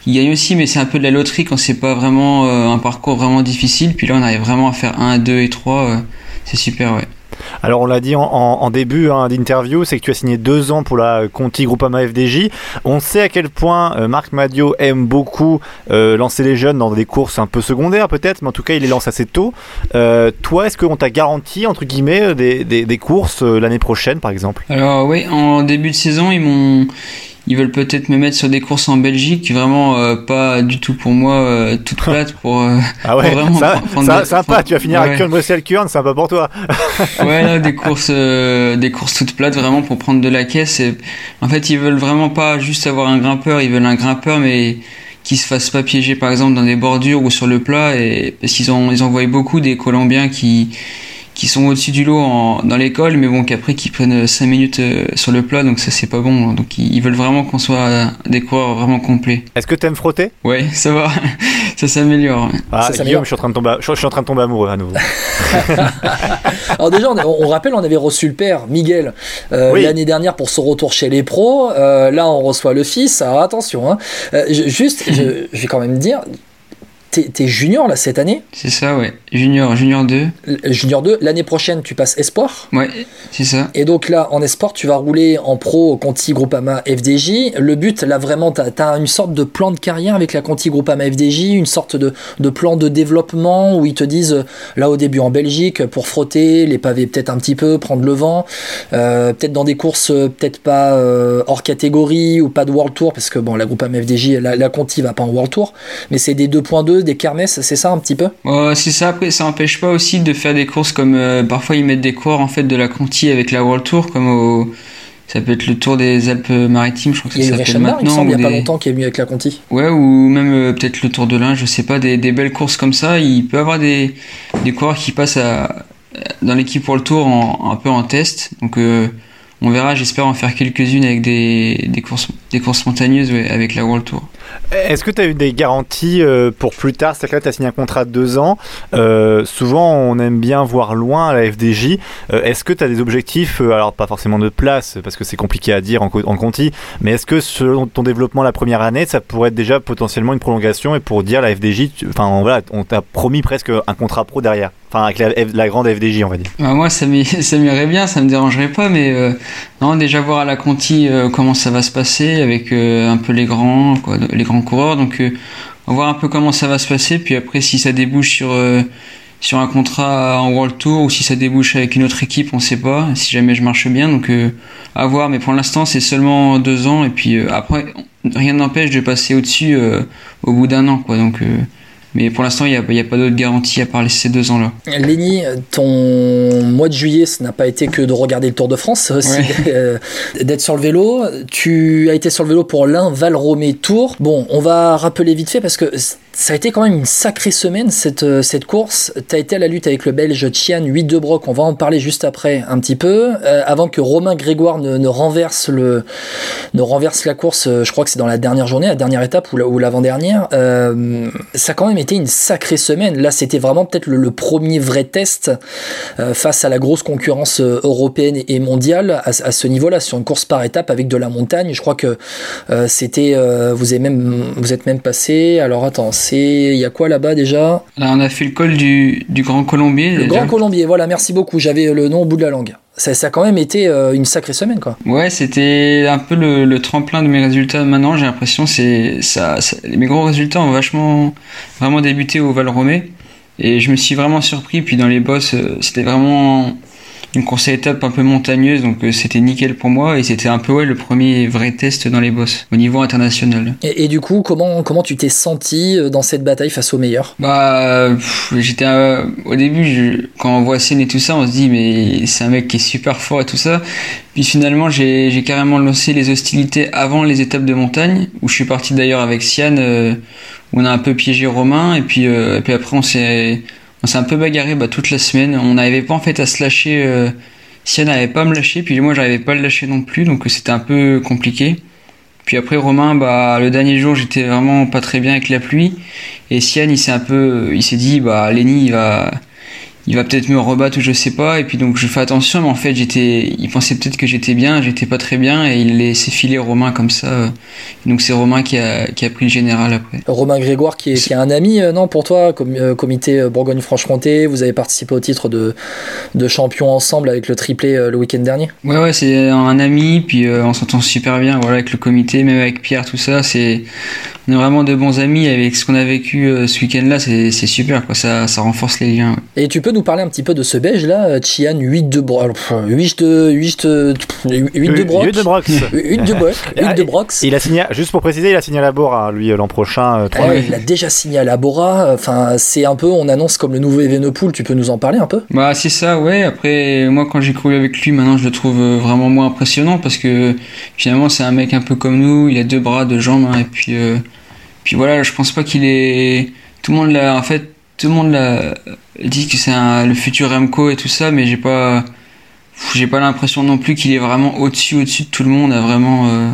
qui gagnent aussi, mais c'est un peu de la loterie quand c'est pas vraiment euh, un parcours vraiment difficile. Puis là, on arrive vraiment à faire 1, 2 et 3, euh, c'est super, ouais. Alors on l'a dit en, début hein, d'interview, c'est que tu as signé deux ans pour la Conti Groupama FDJ. On sait à quel point euh, Marc Madio aime beaucoup euh, lancer les jeunes dans des courses un peu secondaires peut-être, mais en tout cas il les lance assez tôt. Euh, toi, est-ce qu'on t'a garanti entre guillemets euh, des, courses euh, l'année prochaine par exemple? Alors oui, en début de saison, ils m'ont, ils veulent peut-être me mettre sur des courses en Belgique, vraiment euh, pas du tout pour moi, euh, toute plate pour. euh, Ah ouais, Faut vraiment ça, prendre ça- des- sympa. Tu vas finir ouais. avec Kurn Bruxelles Kurn, sympa pour toi. ouais, là, des courses, euh, des courses toutes plates, vraiment pour prendre de la caisse. Et, en fait, ils veulent vraiment pas juste avoir un grimpeur, ils veulent un grimpeur, mais qui se fasse pas piéger, par exemple, dans des bordures ou sur le plat. Et parce qu'ils ont, ils envoient beaucoup des Colombiens qui qui sont au-dessus du lot en- dans l'école, mais bon, qu'après qui prennent 5 minutes euh, sur le plat, donc ça c'est pas bon. Donc ils, veulent vraiment qu'on soit euh, des coureurs vraiment complets. Est-ce que t'aimes frotter? Ouais, ça va, ça s'améliore. Ah, Ça, Guillaume, je suis en train de tomber, je suis en train de tomber amoureux à nouveau. Alors déjà, on, on rappelle, on avait reçu le père, Miguel, euh, Oui. l'année dernière pour son retour chez les pros. Euh, là, on reçoit le fils. Alors attention, hein. Euh, je- juste, je, je vais quand même dire, t'es junior là cette année, C'est ça, ouais. Junior, junior 2. L- junior 2. L'année prochaine, tu passes espoir. Ouais, c'est ça. Et donc là, en espoir, tu vas rouler en pro Conti Groupama FDJ. Le but, là, vraiment, tu as, une sorte de plan de carrière avec la Conti Groupama FDJ, une sorte de, de plan de développement où ils te disent, euh, là, au début en Belgique, pour frotter, les pavés peut-être un petit peu, prendre le vent, euh, peut-être dans des courses, euh, peut-être pas euh, hors catégorie ou pas de World Tour, parce que bon, la Groupama FDJ, la, la Conti va pas en World Tour, mais c'est des 2.2, des kermesses, c'est ça un petit peu c'est ça. Après, ça empêche pas aussi de faire des courses comme euh, parfois ils mettent des coureurs en fait de la Conti avec la World Tour, comme au ça peut être le Tour des Alpes-Maritimes, je crois que Il y ça s'appelle maintenant. il ou y a pas longtemps, qui est venu avec la Conti. Ouais, ou même euh, peut-être le Tour de l'Ain, je sais pas, des, des belles courses comme ça. Il peut y avoir des, des coureurs qui passent à, dans l'équipe pour le Tour en, un peu en test. Donc euh, on verra, j'espère en faire quelques-unes avec des, courses, des courses montagneuses avec la World Tour. Est-ce que tu as eu des garanties euh, pour plus tard? C'est-à-dire que tu as signé un contrat de deux ans. Euh, souvent, on aime bien voir loin la FDJ. Euh, est-ce que tu as des objectifs Alors, pas forcément de place, parce que c'est compliqué à dire en, co- en Conti, mais est-ce que selon ton développement la première année, ça pourrait être déjà potentiellement une prolongation et pour dire la FDJ, tu- voilà, on t'a promis presque un contrat pro derrière? Enfin, avec la, la grande FDJ, on va dire. Bah, moi, ça m'irait bien, ça me dérangerait pas, mais euh, non, déjà voir à la Conti euh, comment ça va se passer avec euh, un peu les grands, quoi, les grands coureurs. Donc, euh, on va voir un peu comment ça va se passer, puis après, si ça débouche sur euh, sur un contrat en World Tour ou si ça débouche avec une autre équipe, on sait pas. Si jamais je marche bien, donc euh, à voir. Mais pour l'instant, c'est seulement deux ans, et puis euh, après, rien n'empêche de passer au-dessus euh, au bout d'un an, quoi. Donc, euh, mais pour l'instant, il n'y a, il y a pas d'autre garantie à part ces deux ans-là. Lenny, ton mois de juillet, ce n'a pas été que de regarder le Tour de France, c'est aussi Ouais. euh, d'être sur le vélo. Tu as été sur le vélo pour l'un Val Romé Tour. Bon, on va rappeler vite fait parce que ça a été quand même une sacrée semaine cette, euh, cette course. Tu as été à la lutte avec le Belge Tian 8 de Broc, on va en parler juste après un petit peu. Euh, avant que Romain Grégoire ne, renverse le, ne renverse la course, euh, je crois que c'est dans la dernière journée, la dernière étape ou la- ou l'avant-dernière. Ça a quand même été une sacrée semaine. Là, c'était vraiment peut-être le, premier vrai test face à la grosse concurrence européenne et mondiale à, à ce niveau-là, sur une course par étape avec de la montagne. Je crois que c'était, vous, vous êtes même passé. Alors attends, c'est, il y a quoi là-bas déjà Là, on a fait le col du, du Grand Colombier. Le déjà. Grand Colombier. Voilà, merci beaucoup. J'avais le nom au bout de la langue. Ça, ça a quand même été euh, une sacrée semaine, quoi. Ouais, c'était un peu le, le tremplin de mes résultats. Maintenant, j'ai l'impression c'est ça, ça- mes gros résultats ont vachement vraiment débuté au Val Romé et je me suis vraiment surpris. Puis dans les bosses, euh, c'était vraiment une course à étapes un peu montagneuse, donc euh, c'était nickel pour moi et c'était un peu ouais le premier vrai test dans les bosses au niveau international. Et, et du coup, comment, comment tu t'es senti euh, dans cette bataille face aux meilleurs Bah, j'étais euh, au début je- quand on voit Sen et tout ça, on se dit mais c'est un mec qui est super fort et tout ça. Puis finalement, j'ai j'ai carrément lancé les hostilités avant les étapes de montagne, où je suis parti d'ailleurs avec Sian, euh, où on a un peu piégé Romain, et puis euh, et puis après on s'est on s'est un peu bagarré bah, toute la semaine. On n'arrivait pas en fait à se lâcher. Euh, Sian n'arrivait pas me lâcher, puis moi j'arrivais pas à le lâcher non plus, donc euh, c'était un peu compliqué. Puis après Romain, bah le dernier jour j'étais vraiment pas très bien avec la pluie. Et Sian, il s'est un peu, il s'est dit, bah, Lenny, il va, il va peut-être me rebattre ou je sais pas. Et puis donc je fais attention, mais en fait j'étais, il pensait peut-être que j'étais bien, j'étais pas très bien, et il laissait filer Romain comme ça. Donc c'est Romain qui a, qui a pris le général après. Romain Grégoire, qui est, qui est un ami, euh, non, pour toi, com- euh, comité euh, Bourgogne-Franche-Comté, vous avez participé au titre de, de champion ensemble avec le triplé euh, le week-end dernier. Ouais, ouais, c'est un ami, puis euh, on s'entend super bien, voilà, avec le comité, même avec Pierre, tout ça. C'est, on est vraiment de bons amis. Avec ce qu'on a vécu euh, ce week-end-là, c'est, c'est super, quoi. Ça, ça renforce les liens. ouais. Et tu peux nous parler un petit peu de ce belge là, euh, Chian 8 de Broc. 8 de 8 de 8 de Brox. 8 de Broc. 8 de Brox. Il a signé, juste pour préciser, il a signé à la Bora, lui, euh, l'an prochain. euh, Ouais, mai. il a déjà signé à la Bora. Enfin, c'est un peu, on annonce comme le nouveau Evenepoel. Tu peux nous en parler un peu? Bah c'est ça, ouais. Après, moi quand j'ai couru avec lui, maintenant je le trouve vraiment moins impressionnant parce que finalement c'est un mec un peu comme nous. Il a deux bras, deux jambes, hein, et puis euh, puis voilà. Je pense pas qu'il est. Tout le monde l'a. En fait, tout le monde l'a dit que c'est le futur Remco et tout ça, mais j'ai pas. J'ai pas l'impression non plus qu'il est vraiment au-dessus, au-dessus de tout le monde, à vraiment euh,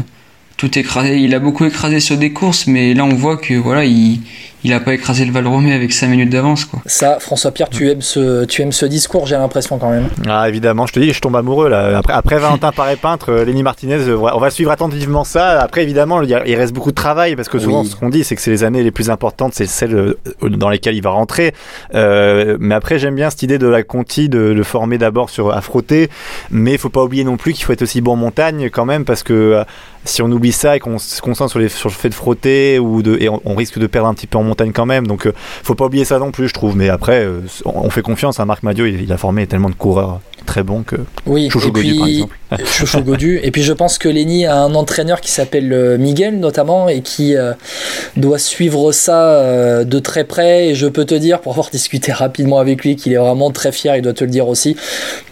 tout écrasé. Il a beaucoup écrasé sur des courses, mais là on voit que voilà, il il a pas écrasé le Valromé avec 5 minutes d'avance quoi. Ça, François Pierre, tu aimes ce, tu aimes ce discours, j'ai l'impression quand même. Ah évidemment, je te dis, je tombe amoureux là. Après, après Valentin Paré peintre, euh, Lenny Martinez, euh, on va suivre attentivement ça. Après évidemment, il, reste beaucoup de travail parce que souvent Oui. ce qu'on dit, c'est que c'est les années les plus importantes, c'est celles euh, dans lesquelles il va rentrer. Euh, mais après, j'aime bien cette idée de la Conti de le former d'abord sur à frotter, mais il faut pas oublier non plus qu'il faut être aussi bon en montagne quand même parce que si on oublie ça et qu'on se concentre sur, les, sur le fait de frotter ou de et on, on risque de perdre un petit peu en montagne quand même. Donc euh, faut pas oublier ça non plus, je trouve. Mais après, euh, on fait confiance à Marc Madio. Il, il a formé tellement de coureurs très bons que Oui, Chouchou et Godu, puis par exemple. Chouchou Godu. Et puis je pense que Lenny a un entraîneur qui s'appelle euh, Miguel notamment et qui euh, doit suivre ça euh, de très près. Et je peux te dire, pour avoir discuté rapidement avec lui, qu'il est vraiment très fier. Il doit te le dire aussi.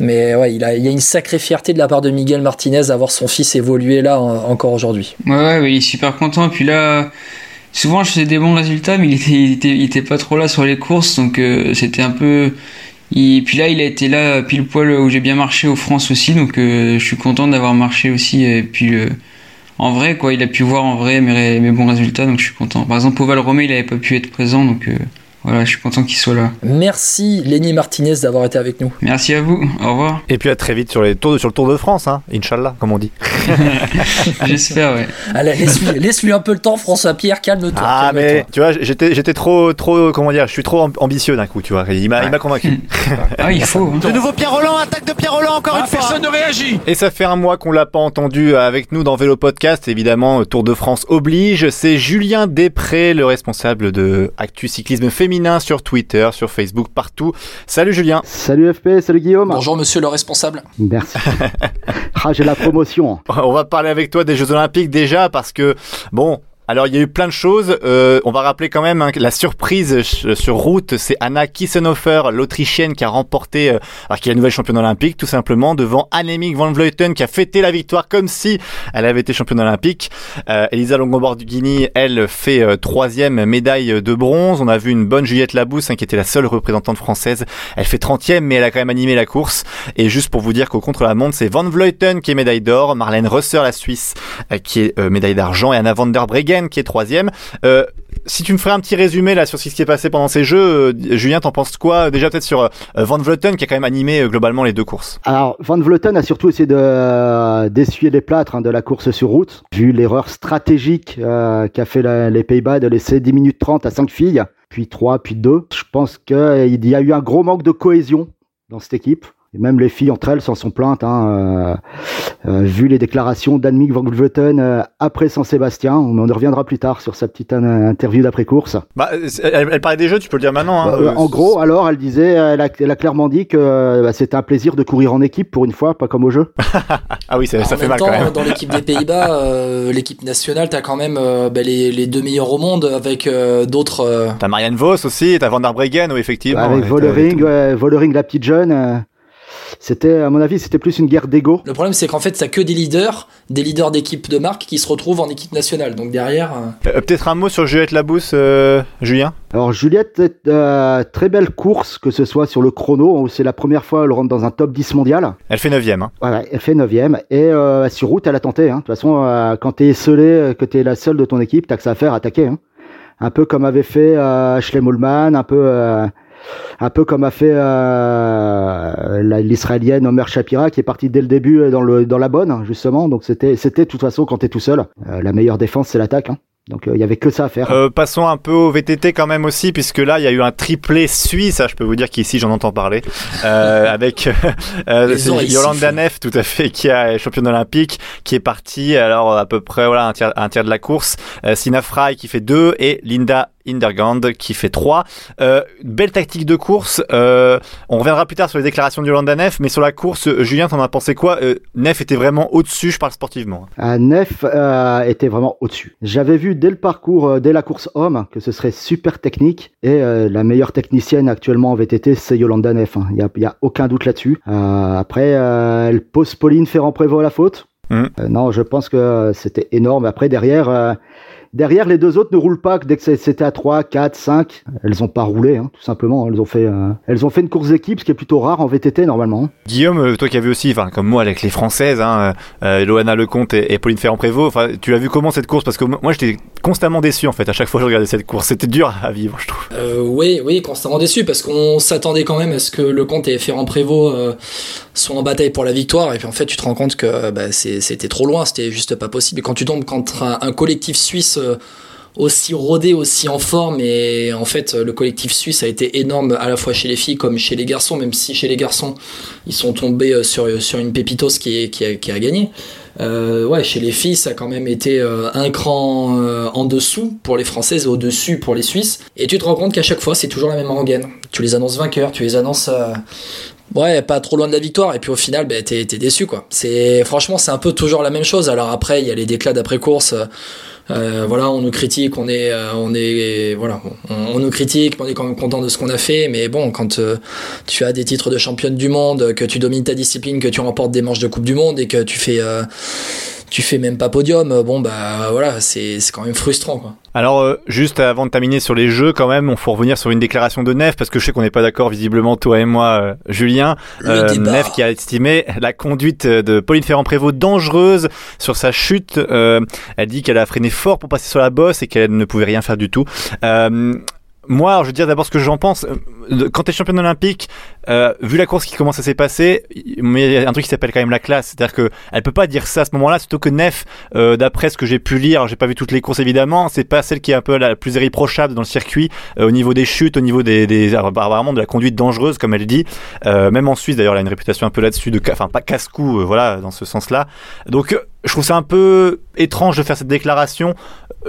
Mais ouais, il, a, il y a une sacrée fierté de la part de Miguel Martinez d'avoir son fils évoluer là en- encore aujourd'hui. Ouais, ouais, ouais, il est super content. Puis là, souvent je faisais des bons résultats, mais il était, pas trop là sur les courses, donc euh, c'était un peu. Et puis là, il a été là pile poil où j'ai bien marché aux France aussi, donc euh, je suis content d'avoir marché aussi. Et puis en vrai, quoi, il a pu voir en vrai mes, bons résultats, donc je suis content. Par exemple, au Valromé, il avait pas pu être présent, donc euh, voilà, je suis content qu'il soit là. Merci Lenny Martinez d'avoir été avec nous. Merci à vous, au revoir. Et puis à très vite sur, les tours, sur le Tour de France, hein, Inch'Allah, comme on dit. J'espère, ouais. Allez, laisse-lui un peu le temps, François Pierre, calme-toi. Ah, mais tu vois, j'étais, trop, trop, comment dire, je suis trop amb- ambitieux d'un coup, tu vois. Il m'a, convaincu. Ah, il faut. hein. De nouveau Pierre Roland, attaque de Pierre Roland encore une fois. Personne ne réagit Et ça fait un mois qu'on l'a pas entendu avec nous dans Vélo Podcast. Évidemment, Tour de France oblige. C'est Julien Després, le responsable de Actu Cyclisme Féminin sur Twitter, sur Facebook, partout. Salut Julien. Salut FP, salut Guillaume. Bonjour monsieur le responsable. Merci. ah, j'ai la promotion. On va parler avec toi des Jeux Olympiques déjà parce que, bon, alors il y a eu plein de choses. Euh, on va rappeler quand même hein, la surprise ch- sur route, c'est Anna Kissenhofer, l'Autrichienne qui a remporté, euh, alors qui est la nouvelle championne olympique, tout simplement devant Annemiek van Vleuten qui a fêté la victoire comme si elle avait été championne olympique. Euh, Elisa Longoborghini, elle fait euh, troisième médaille de bronze. On a vu une bonne Juliette Labousse hein, qui était la seule représentante française. Elle fait 30e mais elle a quand même animé la course. Et juste pour vous dire qu'au contre-la-montre, c'est Van Vleuten qui est médaille d'or, Marlène Rösser, la Suisse, euh, qui est euh, médaille d'argent, et Anna van der Breggen qui est troisième. Euh, si tu me ferais un petit résumé là sur ce qui s'est passé pendant ces Jeux, euh, Julien, t'en penses quoi Déjà peut-être sur euh, Van Vleuten qui a quand même animé euh, globalement les deux courses? Alors, Van Vleuten a surtout essayé de, euh, d'essuyer les plâtres hein, de la course sur route, vu l'erreur stratégique euh, qu'a fait les Pays-Bas de laisser 10 minutes 30 à 5 filles, puis 3, puis 2. Je pense qu'il y a eu un gros manque de cohésion dans cette équipe. Et même les filles entre elles s'en sont plaintes, hein, euh, euh, vu les déclarations d'Annemiek van Vleuten euh, après Saint-Sébastien. On en reviendra plus tard sur sa petite interview d'après-course. Bah, elle, elle parlait des Jeux, tu peux le dire maintenant. Hein, Bah, Euh, en gros, alors, elle disait, elle a, elle a clairement dit que bah, c'était un plaisir de courir en équipe pour une fois, pas comme au jeu. ah oui, ça, ça en fait même mal temps, quand même. dans l'équipe des Pays-Bas, euh, l'équipe nationale, t'as quand même euh, bah, les, les deux meilleurs au monde avec euh, d'autres. euh, T'as Marianne Vos aussi, t'as Van der Breggen, oui effectivement. Avec Vollering, ouais, Vollering, la petite jeune. Euh, c'était, à mon avis, c'était plus une guerre d'ego. Le problème, c'est qu'en fait, t'as que des leaders, des leaders d'équipe de marque qui se retrouvent en équipe nationale. Donc derrière, euh, Euh, peut-être un mot sur Juliette Labousse, euh, Julien? Alors, Juliette, euh, très belle course, que ce soit sur le chrono, où c'est la première fois qu'elle rentre dans un top 10 mondial. Elle fait 9ème. Hein. Voilà, elle fait 9ème. Et euh, sur route, elle a tenté. hein. De toute façon, euh, quand t'es esselé, que t'es la seule de ton équipe, t'as que ça à faire, attaquer. hein. Un peu comme avait fait euh, Ashley Mollman, un peu, euh, un peu comme a fait euh, l'israélienne Omer Shapira, qui est partie dès le début dans, le, dans la bonne, justement. Donc c'était, c'était de toute façon quand t'es tout seul. Euh, la meilleure défense, c'est l'attaque. hein. Donc il y avait que ça à faire. Euh, passons un peu au VTT quand même aussi, puisque là il y a eu un triplé suisse, ah, je peux vous dire qu'ici j'en entends parler, euh, avec euh, sifflent. Neff, tout à fait, qui est championne olympique, qui est partie alors à peu près voilà un tiers, un tiers de la course, euh, Sina Fry qui fait deux et Linda Indergand qui fait 3. Euh, belle tactique de course. Euh, on reviendra plus tard sur les déclarations de Yolanda Neff, mais sur la course, euh, Julien, t'en as pensé quoi? Euh, Neff était vraiment au-dessus, je parle sportivement. Euh, Neff euh, était vraiment au-dessus. J'avais vu dès le parcours, dès la course homme, que ce serait super technique. Et la meilleure technicienne actuellement en VTT, c'est Yolanda Neff. hein. Il n'y a, aucun doute là-dessus. Après, elle pose Pauline Ferrand-Prévot à la faute. Euh, non, je pense que c'était énorme. Après, derrière, euh, Derrière, les deux autres ne roulent pas. Dès que c'était à 3, 4, 5, elles ont pas roulé, hein, tout simplement. Elles ont fait, euh, elles ont fait une course d'équipe, ce qui est plutôt rare en VTT normalement. Guillaume, euh, toi qui as vu aussi, enfin comme moi avec les Françaises, hein, euh, Loana Lecomte et, et Pauline Ferrand-Prévot, tu l'as vu comment cette course Parce que moi j'étais constamment déçu en fait. À chaque fois que je regardais cette course, c'était dur à vivre, je trouve. Euh, oui, oui, constamment déçu parce qu'on s'attendait quand même à ce que le comte et Ferrand Prévost euh, soient en bataille pour la victoire et puis en fait tu te rends compte que bah, c'était trop loin, c'était juste pas possible. Et quand tu tombes contre un, un collectif suisse aussi rodé, aussi en forme et en fait le collectif suisse a été énorme à la fois chez les filles comme chez les garçons, même si chez les garçons ils sont tombés euh, sur, sur une pépitos qui, a, gagné. Euh, ouais, chez les filles, ça a quand même été euh, un cran euh, en dessous pour les Françaises et au-dessus pour les Suisses. Et tu te rends compte qu'à chaque fois, c'est toujours la même rengaine. Tu les annonces vainqueurs, tu les annonces. euh, Ouais, pas trop loin de la victoire, et puis au final, ben, t'es, déçu, quoi. Franchement, c'est un peu toujours la même chose. Alors après, il y a les déclats d'après-course. Euh, voilà, on nous critique, on est, euh, on est, voilà, on, nous critique, on est quand même content de ce qu'on a fait. Mais bon, quand euh, tu as des titres de championne du monde, que tu domines ta discipline, que tu remportes des manches de Coupe du Monde et que tu fais, tu fais même pas podium, bon bah voilà, c'est, c'est quand même frustrant, quoi. Alors euh, juste avant de terminer sur les jeux, quand même, on faut revenir sur une déclaration de Nef parce que je sais qu'on n'est pas d'accord visiblement toi et moi, euh, Julien. Débat. Nef qui a estimé la conduite de Pauline Ferrand-Prévot dangereuse sur sa chute. Euh, elle dit qu'elle a freiné fort pour passer sur la bosse et qu'elle ne pouvait rien faire du tout. Moi, je veux dire d'abord ce que j'en pense. Euh, Quand tu es championne olympique, euh, vu la course qui commence à s'est passée, il y a un truc qui s'appelle quand même la classe. C'est-à-dire que elle peut pas dire ça à ce moment-là, surtout que Nef, euh, d'après ce que j'ai pu lire, j'ai pas vu toutes les courses évidemment, c'est pas celle qui est un peu la plus irréprochable dans le circuit euh, au niveau des chutes, au niveau des, des alors, vraiment de la conduite dangereuse comme elle dit. Même en Suisse d'ailleurs, elle a une réputation un peu là-dessus de, enfin pas casse-cou, voilà, dans ce sens-là. Donc je trouve ça un peu étrange de faire cette déclaration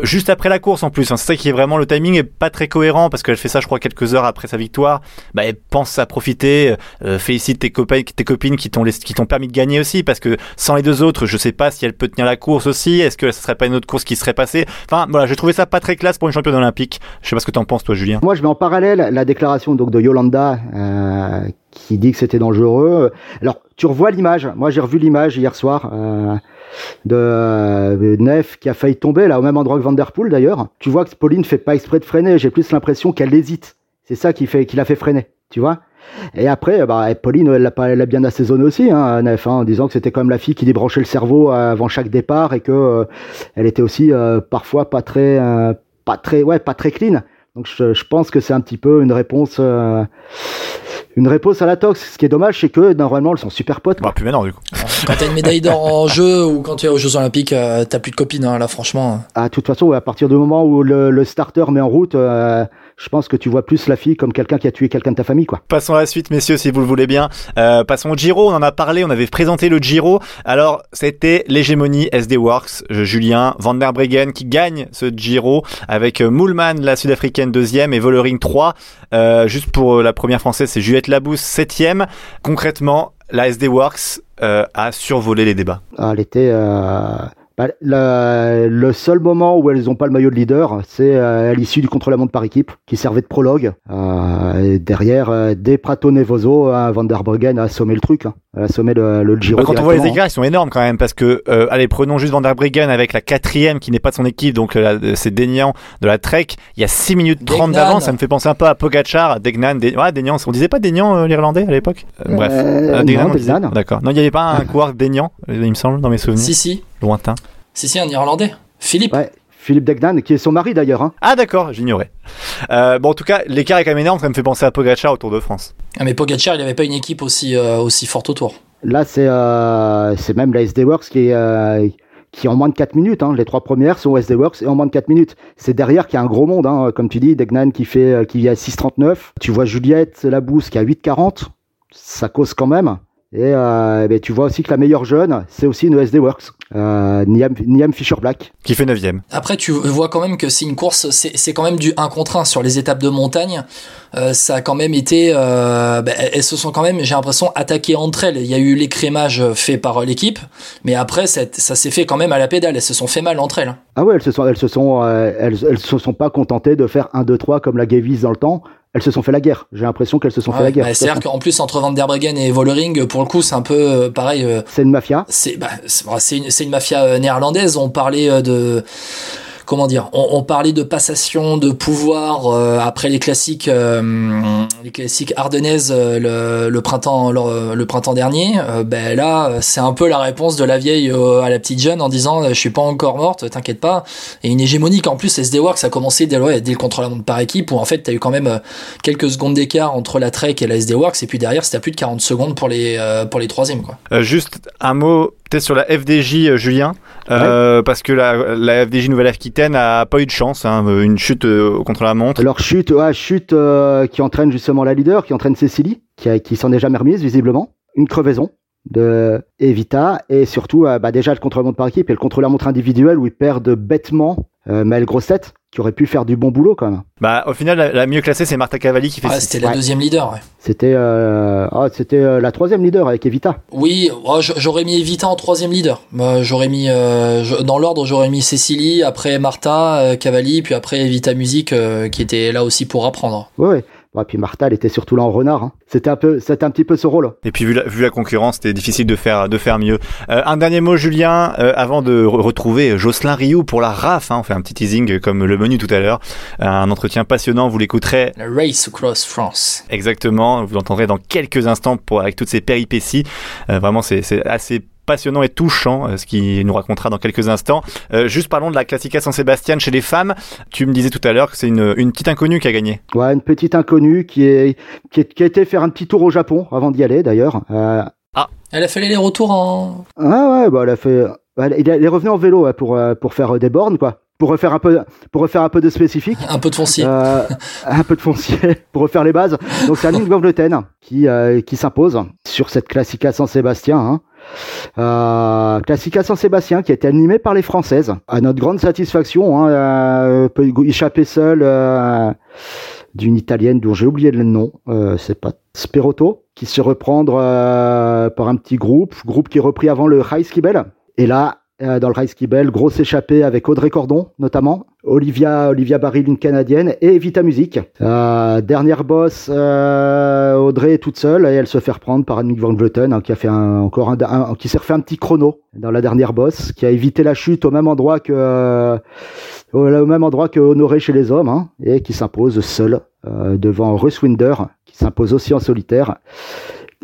juste après la course en plus. hein. C'est ça qui est vraiment le timing est pas très cohérent parce qu'elle fait ça, je crois, quelques heures après sa victoire. Bah, elle pense à profiter, euh, félicite tes copains, tes copines qui t'ont qui t'ont permis de gagner aussi parce que sans les deux autres, je sais pas si elle peut tenir la course aussi. Est-ce que ce serait pas une autre course qui serait passée? Enfin, voilà, j'ai trouvé ça pas très classe pour une championne olympique. Je sais pas ce que t'en penses, toi, Julien. Moi, je mets en parallèle la déclaration donc de Yolanda euh, qui dit que c'était dangereux. Alors, tu revois l'image. Moi, j'ai revu l'image hier soir euh, de euh, Nef qui a failli tomber là au même endroit que Van Der Poel d'ailleurs. Tu vois que Pauline fait pas exprès de freiner. J'ai plus l'impression qu'elle hésite. C'est ça qui fait qui l'a fait freiner. Tu vois. Et après, bah, Pauline, elle l'a pas, elle l'a bien assaisonné aussi, hein, Nef, hein, en disant que c'était quand même la fille qui débranchait le cerveau avant chaque départ et que euh, elle était aussi euh, parfois pas très, euh, pas très, ouais, pas très clean. Donc je, je pense que c'est un petit peu une réponse, euh, une réponse à la tox. Ce qui est dommage, c'est que normalement elles sont super potes. Bah, plus maintenant, du coup. Quand t'as une médaille d'or en jeu ou quand tu es aux Jeux Olympiques, euh, t'as plus de copines, hein, là, franchement. Ah, de toute façon, à partir du moment où le, le starter met en route, euh, je pense que tu vois plus la fille comme quelqu'un qui a tué quelqu'un de ta famille, quoi. Passons à la suite, messieurs, si vous le voulez bien. Euh, passons au Giro. On en a parlé. On avait présenté le Giro. Alors, c'était l'hégémonie SD Works. euh, Julien Van der Breggen qui gagne ce Giro avec euh, Moulman, la sud-africaine, deuxième et Vollering 3. Euh, juste pour euh, la première française, c'est Juliette Labousse, septième. Concrètement, la SD Works euh, a survolé les débats. Ah, Elle était. euh, bah, le, le seul moment où elles n'ont pas le maillot de leader, c'est euh, à l'issue du contre-la-montre par équipe, qui servait de prologue. Euh, et derrière, euh, dès Prato Nevoso, hein, Van der Breggen a assommé le truc, hein, a assommé le, le Giro. Bah, quand on voit les écarts, ils sont énormes quand même parce que, euh, allez, prenons juste Van der Breggen avec la quatrième qui n'est pas de son équipe, donc euh, la- c'est Deignan de la Trek. Il y a 6 minutes 30 Degnan. d'avance, ça me fait penser un peu à Pogacar, Degnan, De... ouais, Deignan, on disait pas Deignan euh, l'Irlandais à l'époque? Euh, Bref, Euh, Degnan, Degnan. D'accord. Non, il n'y avait pas un coureur Deignan, euh, il me semble, dans mes souvenirs. Si, si. Lointain. Si, si, un Irlandais. Philippe. Ouais, Philippe Degnan, qui est son mari d'ailleurs. Hein. Ah d'accord, j'ignorais. Euh, bon, en tout cas, l'écart est quand même énorme, ça me fait penser à Pogacar au Tour de France. Ah, mais Pogacar, il avait pas une équipe aussi, euh, aussi forte autour. Là, c'est euh, c'est même la SD Works qui est, euh, qui est en moins de 4 minutes. Hein. Les trois premières sont SD Works et en moins de 4 minutes. C'est derrière qu'il y a un gros monde, hein. comme tu dis, Degnan qui fait euh, qui est à 6,39. Tu vois Juliette Labousse qui est à 8,40. Ça cause quand même. Et euh, ben, tu vois aussi que la meilleure jeune, c'est aussi une SD Works, euh, Niam, Niam Fisher Black. Qui fait 9 Après, tu vois quand même que c'est une course, c'est c'est quand même du 1 contre 1 sur les étapes de montagne. Euh, ça a quand même été, euh, bah, elles se sont quand même, j'ai l'impression, attaquées entre elles. Il y a eu l'écrémage fait par l'équipe, mais après, ça, ça s'est fait quand même à la pédale. Elles se sont fait mal entre elles. Ah ouais, elles se sont, elles se sont, euh, elles, elles se sont pas contentées de faire 1, 2, 3 comme la Gavis dans le temps. Elles se sont fait la guerre. J'ai l'impression qu'elles se sont fait la guerre. bah, C'est-à-dire qu'en plus, entre Van der Breggen et Vollering, pour le coup, c'est un peu euh, pareil. euh, C'est une mafia. c'est bah, une, mafia euh, néerlandaise. On parlait de comment dire, on, on parlait de passation de pouvoir euh, après les classiques, euh, les classiques ardennaises euh, le, le printemps, le, le printemps dernier. Euh, ben là, c'est un peu la réponse de la vieille à la petite jeune en disant, euh, je suis pas encore morte, t'inquiète pas. Et une hégémonie qu'en plus SD Works a commencé dès, ouais, dès le contre la montre par équipe où en fait t'as eu quand même quelques secondes d'écart entre la Trek et la SD Works et puis derrière c'était à plus de 40 secondes pour les pour les troisièmes quoi. Juste un mot peut-être sur la FDJ euh, Julien, euh, parce que la, la FDJ Nouvelle-Aquitaine a pas eu de chance, hein, une chute euh, contre la montre. Alors chute, ouais, chute euh, qui entraîne justement la leader, qui entraîne Cécilie, qui, a- qui s'en est jamais remise visiblement. Une crevaison de Evita et surtout euh, bah, déjà le contre-la-montre par équipe et le contre-la-montre individuel où ils perdent bêtement euh, Maël Grossette qui aurait pu faire du bon boulot quand même. Bah au final la, la mieux classée c'est Marta Cavalli qui fait six. c'était la Ouais. deuxième leader. Ouais. C'était euh, ah, c'était euh, la troisième leader avec Evita. Oui, oh, j'aurais mis Evita en troisième leader. J'aurais mis euh, je- dans l'ordre, j'aurais mis Cécilie, après Martha, euh, Cavalli, puis après Evita Music euh, qui était là aussi pour apprendre. Ouais, ouais. Puis Martha, elle était surtout là en renard. hein. C'était un peu, c'était un petit peu ce rôle. Et puis vu la, vu la concurrence, c'était difficile de faire de faire mieux. Euh, un dernier mot, Julien, euh, avant de re- retrouver Jocelyn Rioux pour la RAF. Hein, on fait un petit teasing comme le menu tout à l'heure. Euh, Un entretien passionnant, vous l'écouterez La Race Across France. exactement. Vous l'entendrez dans quelques instants pour avec toutes ces péripéties. Euh, vraiment, c'est c'est assez passionnant et touchant, euh, ce qu'il nous racontera dans quelques instants. Euh, juste parlons de la Classica San Sebastian chez les femmes. Tu me disais tout à l'heure que c'est une, une petite inconnue qui a gagné. Ouais, une petite inconnue qui est, qui, est- qui a été faire un petit tour au Japon avant d'y aller d'ailleurs. Euh, Elle a fait les retours en. ah ouais, bah elle a fait, elle, est revenue en vélo pour pour faire des bornes quoi, pour refaire un peu, pour refaire un peu de spécifique. Un peu de foncier. Euh, un peu de foncier pour refaire les bases. Donc c'est Aline Gangleton qui, euh, qui s'impose sur cette Classica San Sébastien. Hein. Euh, Classica San Sébastien qui a été animée par les Françaises. À notre grande satisfaction, hein, euh, peut échapper seule euh, d'une Italienne dont j'ai oublié le nom. Euh, c'est pas Sperotto qui se reprendre euh, par un petit groupe, groupe qui est repris avant le High Skibel. Et là, euh, dans le High Skibel, grosse échappée avec Audrey Cordon notamment, Olivia Olivia Baril, une canadienne, et Vita Music. Euh, dernière boss, euh, Audrey est toute seule et elle se fait reprendre par Annick Van Vleuten hein, qui a fait un, encore un, un- qui s'est refait un petit chrono dans la dernière boss, qui a évité la chute au même endroit que euh, au, au même endroit que Honoré chez les hommes hein, et qui s'impose seule euh, devant Russ Winder qui s'impose aussi en solitaire.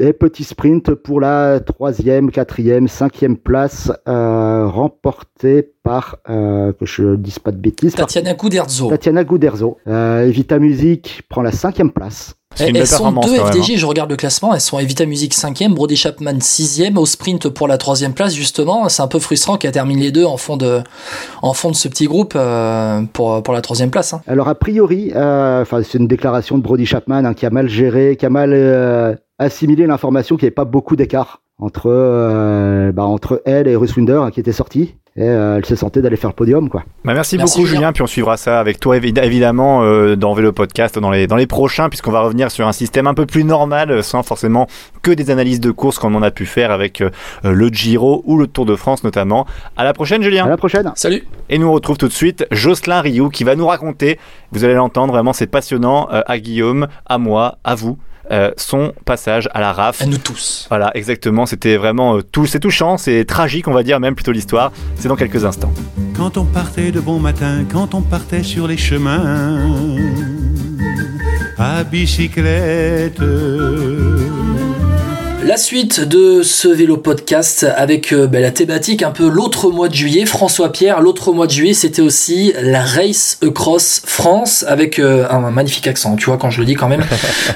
Et petit sprint pour la troisième, quatrième, cinquième place, euh, remportée par, euh, que je dise pas de bêtises, par Tatiana Gouderzo. Tatiana Gouderzo. Euh, Evita Music prend la cinquième place. Elles belle sont deux même, hein. FDJ, je regarde le classement, elles sont Evita Music 5e, Brody Chapman 6e, au sprint pour la troisième place justement. C'est un peu frustrant qu'elle termine les deux en fond de, en fond de ce petit groupe euh, pour, pour la troisième place. hein. Alors a priori, euh, enfin c'est une déclaration de Brody Chapman hein, qui a mal géré, qui a mal euh, assimilé l'information qu'il n'y avait pas beaucoup d'écart entre euh, bah, entre elle et Russ Winder hein, qui était sorti. Et euh, elle se sentait d'aller faire le podium quoi. Bah, merci, Merci, beaucoup Julien. Julien. puis on suivra ça avec toi évi- évidemment euh, dans Vélo Podcast dans les dans les prochains puisqu'on va revenir sur un système un peu plus normal sans forcément que des analyses de course comme on a pu faire avec euh, le Giro ou le Tour de France notamment. À la prochaine Julien. À la prochaine. Salut Et nous on retrouve tout de suite Jocelyn Rioux qui va nous raconter, vous allez l'entendre vraiment c'est passionnant euh, à Guillaume, à moi, à vous euh, son passage à la RAF. à nous tous. Voilà, exactement, c'était vraiment euh, tout, c'est touchant, c'est tragique, on va dire même plutôt l'histoire. C'est dans quelques instants. Quand on partait de bon matin, quand on partait sur les chemins, à bicyclette. La suite de ce vélo podcast avec euh, ben, la thématique un peu l'autre mois de juillet. François Pierre, l'autre mois de juillet, c'était aussi la Race Across France avec euh, un magnifique accent. Tu vois quand je le dis quand même.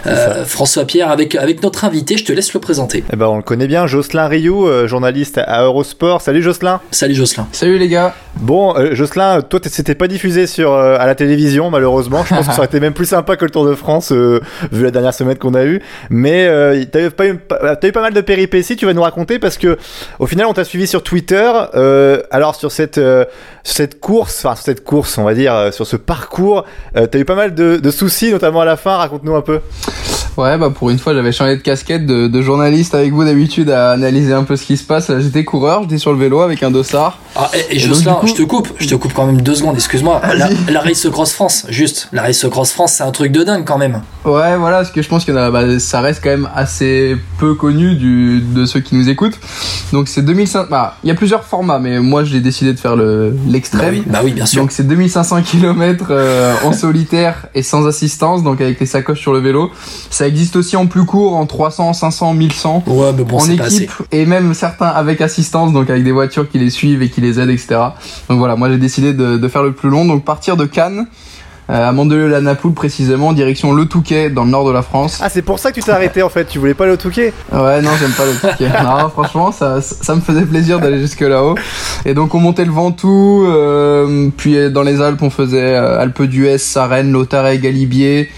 Euh, François Pierre avec avec notre invité. Je te laisse le présenter. Eh ben, on le connaît bien, Jocelyn Rioux, euh, journaliste à Eurosport. Salut Jocelyn. Salut Jocelyn. Salut les gars. Bon, euh, Jocelyn, toi, c'était pas diffusé sur euh, à la télévision, malheureusement. Je pense que ça aurait été même plus sympa que le Tour de France, euh, vu la dernière semaine qu'on a eue. Mais euh, t'as eu, pas eu, pas- t'as eu pas mal de péripéties. Tu vas nous raconter parce que, au final, on t'a suivi sur Twitter. Euh, alors sur cette euh, cette course, enfin sur cette course, on va dire, euh, sur ce parcours, euh, t'as eu pas mal de, de soucis, notamment à la fin. Raconte-nous un peu. Ouais, bah pour une fois, j'avais changé de casquette de, de journaliste avec vous d'habitude à analyser un peu ce qui se passe. J'étais coureur, j'étais sur le vélo avec un dossard. Ah, et, et Jocelyn, coup- je te coupe, je te coupe quand même deux secondes, excuse-moi. La, la Race Cross France, juste, la Race Cross France, c'est un truc de dingue quand même. Ouais, voilà, parce que je pense que bah, ça reste quand même assez peu connu du, de ceux qui nous écoutent. Donc c'est 2500. Bah, il y a plusieurs formats, mais moi j'ai décidé de faire le. Bah oui, bah oui, bien sûr. Donc c'est 2500 km en solitaire et sans assistance, donc avec les sacoches sur le vélo. Ça existe aussi en plus court, en 300, 500, 1100. Ouais, mais bon, en c'est pas assez. équipe et même certains avec assistance, donc avec des voitures qui les suivent et qui les aident, etc. Donc voilà, moi j'ai décidé de, de faire le plus long, donc partir de Cannes. euh, à Mandelieu-la-Napoule précisément, direction Le Touquet dans le nord de la France. Ah, c'est pour ça que tu t'es arrêté en fait. Tu voulais pas au Touquet? Ouais, non, j'aime pas le Touquet. non, franchement, ça, ça me faisait plaisir d'aller jusque là-haut. Et donc, on montait le Ventoux, euh, puis euh, dans les Alpes, on faisait euh, Alpes d'Huez, Sarenne, Lautaret, Galibier,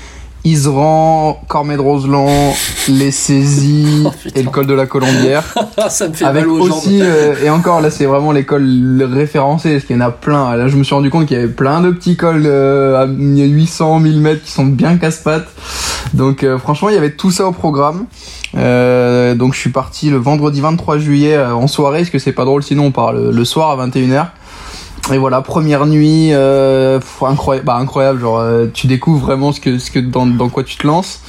Iseran, Cormet de Roseland, les Saisies Oh, et le col de la Colombière. ça me fait Avec mal aux aussi, euh, et encore là, c'est vraiment l'école référencée, parce qu'il y en a plein. Là, je me suis rendu compte qu'il y avait plein de petits cols euh, à 800, 1000 mètres qui sont bien casse-pattes. Donc, euh, franchement, il y avait tout ça au programme. Euh, donc, je suis parti le vendredi 23 juillet euh, en soirée, parce que c'est pas drôle, sinon on part le, le soir à 21h. Et voilà, première nuit, euh, incroyable, bah, incroyable, genre euh, tu découvres vraiment ce que, ce que dans, dans quoi tu te lances.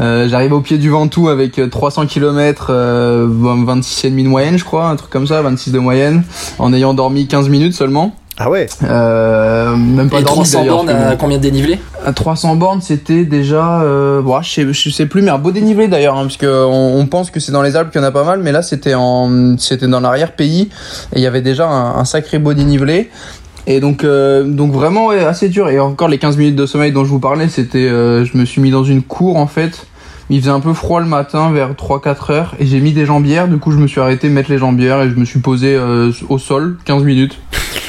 Euh, J'arrive au pied du Ventoux avec euh, 300 km, euh, 26,5 de moyenne, je crois, un truc comme ça, 26 de moyenne, en ayant dormi 15 minutes seulement. Ah ouais Euh, même pas Et dormi 300 d'ailleurs. bornes à combien de dénivelé à 300 bornes, c'était déjà, euh, bon, je, sais, je sais plus, mais un beau dénivelé d'ailleurs, hein, parce que on, on pense que c'est dans les Alpes qu'il y en a pas mal, mais là c'était en, c'était dans l'arrière-pays et il y avait déjà un, un sacré beau dénivelé. Et donc, euh, donc vraiment ouais, assez dur. Et encore les 15 minutes de sommeil dont je vous parlais, c'était, euh, je me suis mis dans une cour en fait. Il faisait un peu froid le matin vers 3-4 heures et j'ai mis des jambières. Du coup, je me suis arrêté mettre les jambières et je me suis posé euh, au sol 15 minutes.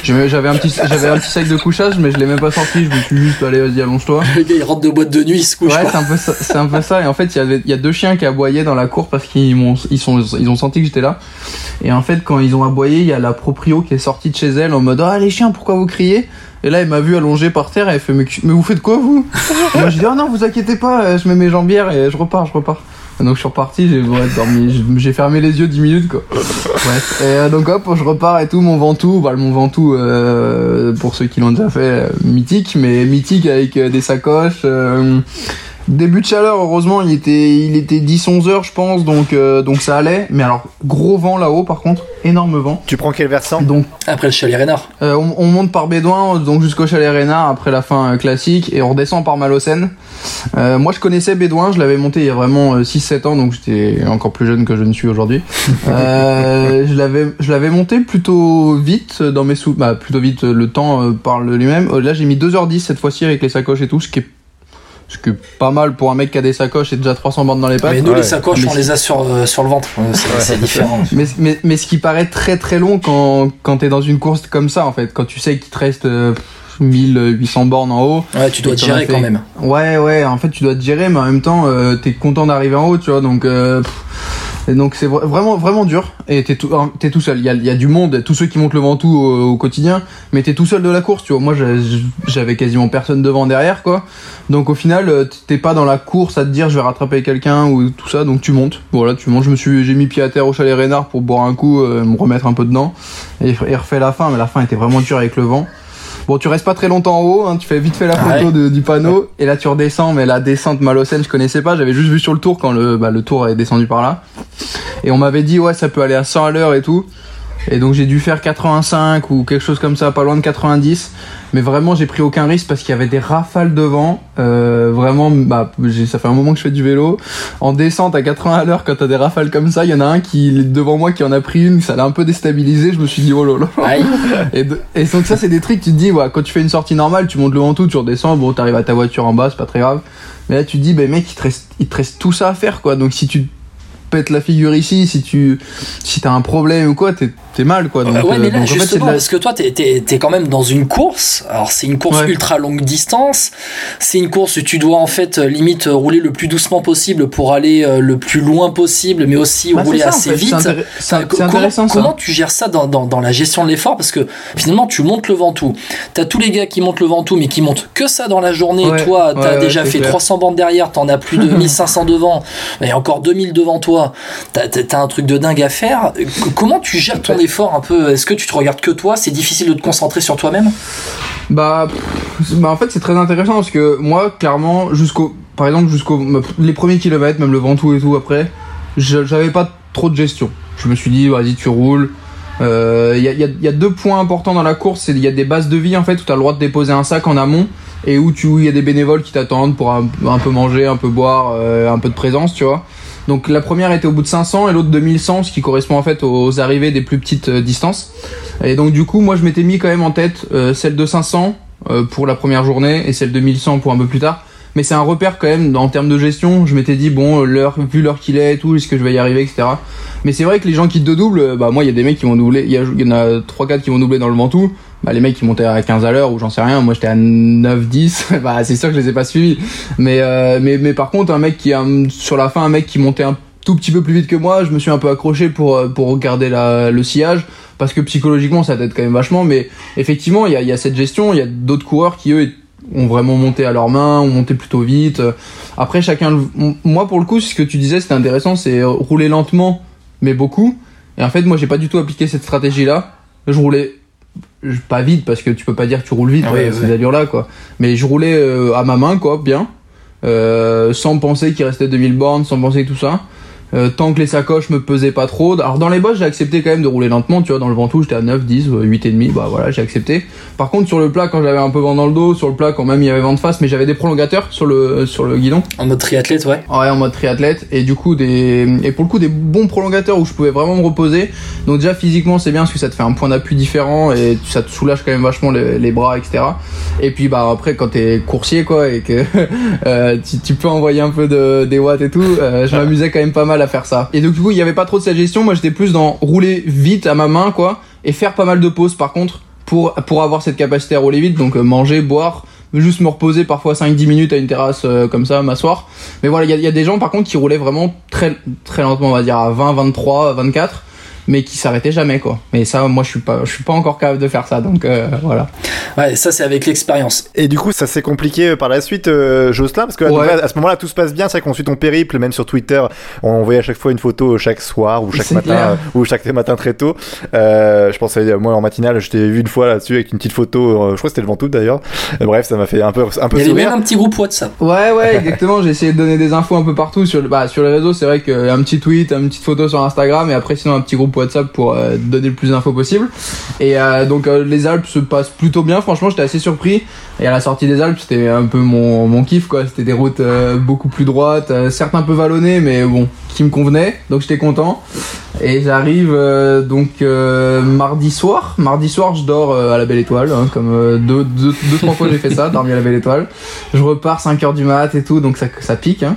J'avais un petit, j'avais un petit sac de couchage, mais je l'ai même pas sorti. Je me suis juste, allez, vas-y, allonge-toi. Le gars, il rentre de boîte de nuit, il se couche. Ouais, c'est un peu ça. C'est un peu ça. Et en fait, il y avait, il y a deux chiens qui aboyaient dans la cour parce qu'ils m'ont, ils sont, ils ont senti que j'étais là. Et en fait, quand ils ont aboyé, il y a la proprio qui est sortie de chez elle en mode, ah, les chiens, pourquoi vous criez? Et là, elle m'a vu allongé par terre et elle fait, mais, mais vous faites quoi, vous? Et moi, j'ai dit, ah non, vous inquiétez pas, euh, je mets mes jambières et je repars, je repars. Donc, je suis reparti, j'ai ouais, dormi, j'ai- fermé les yeux 10 minutes, quoi. Bref. Et euh, donc, hop, je repars et tout, mon Ventoux, bah, le Mont Ventoux, euh, pour ceux qui l'ont déjà fait, euh, mythique, mais mythique avec euh, des sacoches, euh, Début de chaleur, heureusement, il était, il était 10-11 heures, je pense, donc, euh, donc ça allait. Mais alors, gros vent là-haut, par contre, énorme vent. Tu prends quel versant? Donc, Après le chalet Rénard. euh, on, on monte par Bédouin, donc jusqu'au chalet Rénard, après la fin euh, classique, et on redescend par Malocène. Euh, moi, je connaissais Bédouin, je l'avais monté il y a vraiment euh, 6-7 ans, donc j'étais encore plus jeune que je ne suis aujourd'hui. Euh, je l'avais, je l'avais monté plutôt vite euh, dans mes sous, bah plutôt vite, euh, le temps euh, parle lui-même. Euh, là, j'ai mis 2h10 cette fois-ci avec les sacoches et tout, ce qui est ce qui est pas mal pour un mec qui a des sacoches et déjà 300 bandes dans les pattes. Mais nous, Ouais. les sacoches, Mais on les a sur, euh, sur le ventre. Euh, C'est c'est différent. Mais, mais, mais ce qui paraît très très long quand, quand t'es dans une course comme ça en fait, quand tu sais qu'il te reste euh, 1800 bornes en haut. Ouais, tu dois te gérer fait- quand même. Ouais ouais, en fait tu dois te gérer mais en même temps euh, t'es content d'arriver en haut tu vois donc euh, pff, donc c'est vra- vraiment vraiment dur et t'es tout hein, seul. Il y a, du monde, tous ceux qui montent le Ventoux au, au quotidien, mais t'es tout seul de la course tu vois. Moi j'avais quasiment personne devant derrière quoi. Donc au final euh, t'es pas dans la course à te dire je vais rattraper quelqu'un ou tout ça donc tu montes. Voilà tu montes. Je me suis j'ai mis pied à terre au chalet Rénard pour boire un coup, euh, me remettre un peu dedans et, et refait la fin mais la fin était vraiment dure avec le vent. Bon, tu restes pas très longtemps en haut, hein, tu fais vite fait la photo Ouais. de- du panneau, et là tu redescends, mais la descente Malocène, je connaissais pas, j'avais juste vu sur le tour quand le, bah, le tour est descendu par là. Et on m'avait dit, ouais, ça peut aller à 100 à l'heure et tout. Et donc j'ai dû faire 85 ou quelque chose comme ça, pas loin de 90. Mais vraiment, j'ai pris aucun risque parce qu'il y avait des rafales de vent. Euh, vraiment, bah, ça fait un moment que je fais du vélo. En descente à 80 à l'heure, quand t'as des rafales comme ça, il y en a un qui, devant moi, qui en a pris une, ça l'a un peu déstabilisé. Je me suis dit, oh là. Et, et donc ça c'est des trucs tu te dis ouais, quand tu fais une sortie normale tu montes le Ventoux tu redescends bon t'arrives à ta voiture en bas c'est pas très grave mais là tu te dis ben mec il te reste il te reste tout ça à faire quoi donc si tu te pètes la figure ici si tu si t'as un problème ou quoi t'es t'es mal quoi. Donc, ouais, mais euh, là, donc, en fait, justement, la- parce que toi, t'es, t'es, t'es quand même dans une course. Alors, c'est une course Ouais. ultra longue distance. C'est une course où tu dois, en fait, euh, limite, euh, rouler le plus doucement possible pour aller euh, le plus loin possible, mais aussi Bah, rouler en assez fait, vite. c'est comment- intéressant, ça. Comment tu gères ça dans, dans, dans la gestion de l'effort? Parce que finalement, tu montes le Ventoux. T'as tous les gars qui montent le Ventoux, mais qui montent que ça dans la journée. Ouais, Toi, t'as ouais, ouais, déjà fait clair. 300 bandes derrière, t'en as plus de 1500 devant, et encore 2000 devant toi. T'as, t'as un truc de dingue à faire. Comment tu gères ton effort un peu Est-ce que tu te regardes que toi? C'est difficile de te concentrer sur toi-même? Bah, bah en fait c'est très intéressant parce que moi clairement jusqu'au par exemple jusqu'au les premiers kilomètres même le Ventoux et tout après j'avais pas trop de gestion. Je me suis dit vas-y tu roules. Euh, Il y, a, deux points importants dans la course, il y a des bases de vie en fait où tu as le droit de déposer un sac en amont et où il y a des bénévoles qui t'attendent pour un, un peu manger, un peu boire, euh, un peu de présence, tu vois. Donc la première était au bout de 500 et l'autre de 1100, ce qui correspond en fait aux arrivées des plus petites euh, distances. Et donc du coup, moi je m'étais mis quand même en tête euh, celle de 500 euh, pour la première journée et celle de 1100 pour un peu plus tard. Mais c'est un repère quand même en termes de gestion. Je m'étais dit bon, l'heure, vu l'heure qu'il est et tout, est-ce que je vais y arriver, etc. Mais c'est vrai que les gens qui te doublent, bah moi il y a des mecs qui vont doubler, il y, a- il y en a 3-4 qui vont doubler dans le Ventoux. Bah les mecs qui montaient à 15 à l'heure ou j'en sais rien, moi j'étais à 9-10, bah c'est sûr que je les ai pas suivis. Mais, euh, mais, mais par contre un mec qui sur la fin un mec qui montait un tout petit peu plus vite que moi, je me suis un peu accroché pour, euh, pour regarder la, le sillage. Parce que psychologiquement ça t'aide quand même vachement. Mais effectivement il y a, y a cette gestion. Il y a d'autres coureurs qui eux ont vraiment monté à leurs mains ont monté plutôt vite. Après chacun moi pour le coup ce que tu disais c'était intéressant c'est rouler lentement mais beaucoup. Et en fait moi j'ai pas du tout appliqué cette stratégie là je roulais pas vite parce que tu peux pas dire que tu roules vite Ouais, ouais. ces allures là quoi. Mais je roulais euh, à ma main quoi bien. Euh, sans penser qu'il restait 2000 bornes sans penser tout ça euh, tant que les sacoches me pesaient pas trop. Alors dans les bosses, j'ai accepté quand même de rouler lentement, tu vois, dans le Ventoux, j'étais à 9, 10, euh, 8 et demi, bah voilà, j'ai accepté. Par contre, sur le plat, quand j'avais un peu vent dans le dos, sur le plat, quand même il y avait vent de face, mais j'avais des prolongateurs sur le, sur le guidon. En mode triathlète, ouais. Ouais, en mode triathlète, et du coup, des, et pour le coup, des bons prolongateurs où je pouvais vraiment me reposer. Donc déjà, physiquement, c'est bien parce que ça te fait un point d'appui différent et ça te soulage quand même vachement les, les bras, etc. Et puis, bah, après, quand t'es coursier, quoi, et que euh, tu, tu peux envoyer un peu de, des watts et tout, euh, je m'amusais quand même pas mal à faire ça. Et donc, du coup, il y avait pas trop de cette gestion. Moi, j'étais plus dans rouler vite à ma main, quoi, et faire pas mal de pauses, par contre, pour, pour avoir cette capacité à rouler vite. Donc, euh, manger, boire, juste me reposer parfois 5-10 minutes à une terrasse euh, comme ça, m'asseoir. Mais voilà, il y y a des gens, par contre, qui roulaient vraiment très, très lentement, on va dire, à 20, 23, 24 mais qui s'arrêtaient jamais quoi. Mais ça moi je suis pas je suis pas encore capable de faire ça donc euh, voilà. Ouais, ça c'est avec l'expérience. Et du coup, ça s'est compliqué euh, par la suite, euh, Jocelyn, parce que à, Ouais. à ce moment-là, tout se passe bien. C'est vrai qu'on suit ton périple, même sur Twitter, on voyait à chaque fois une photo chaque soir ou chaque matin clair. euh, ou chaque matin très tôt. Euh, je pense à moi en matinale, je t'ai vu une fois là-dessus avec une petite photo. euh, je crois que c'était le Ventoux d'ailleurs. Euh, bref, ça m'a fait un peu un peu Il y avait sourire. même un petit groupe WhatsApp. Ouais ouais exactement, j'ai essayé de donner des infos un peu partout sur le bah sur les réseaux, c'est vrai qu'un petit tweet, une petite photo sur Instagram et après sinon un petit groupe WhatsApp pour euh, donner le plus d'infos possible. Et euh, donc euh, les Alpes se passent plutôt bien, franchement, j'étais assez surpris. Et à la sortie des Alpes, c'était un peu mon mon kiff quoi, c'était des routes beaucoup plus droites, certes un peu vallonnées mais bon, qui me convenaient. Donc j'étais content. Et j'arrive euh, donc euh, mardi soir. Mardi soir, je dors euh, à la Belle Étoile, hein, comme euh, deux, deux, deux, trois fois j'ai fait ça, dormir à la Belle Étoile. Je repars 5 heures du mat et tout, donc ça, ça pique. Hein.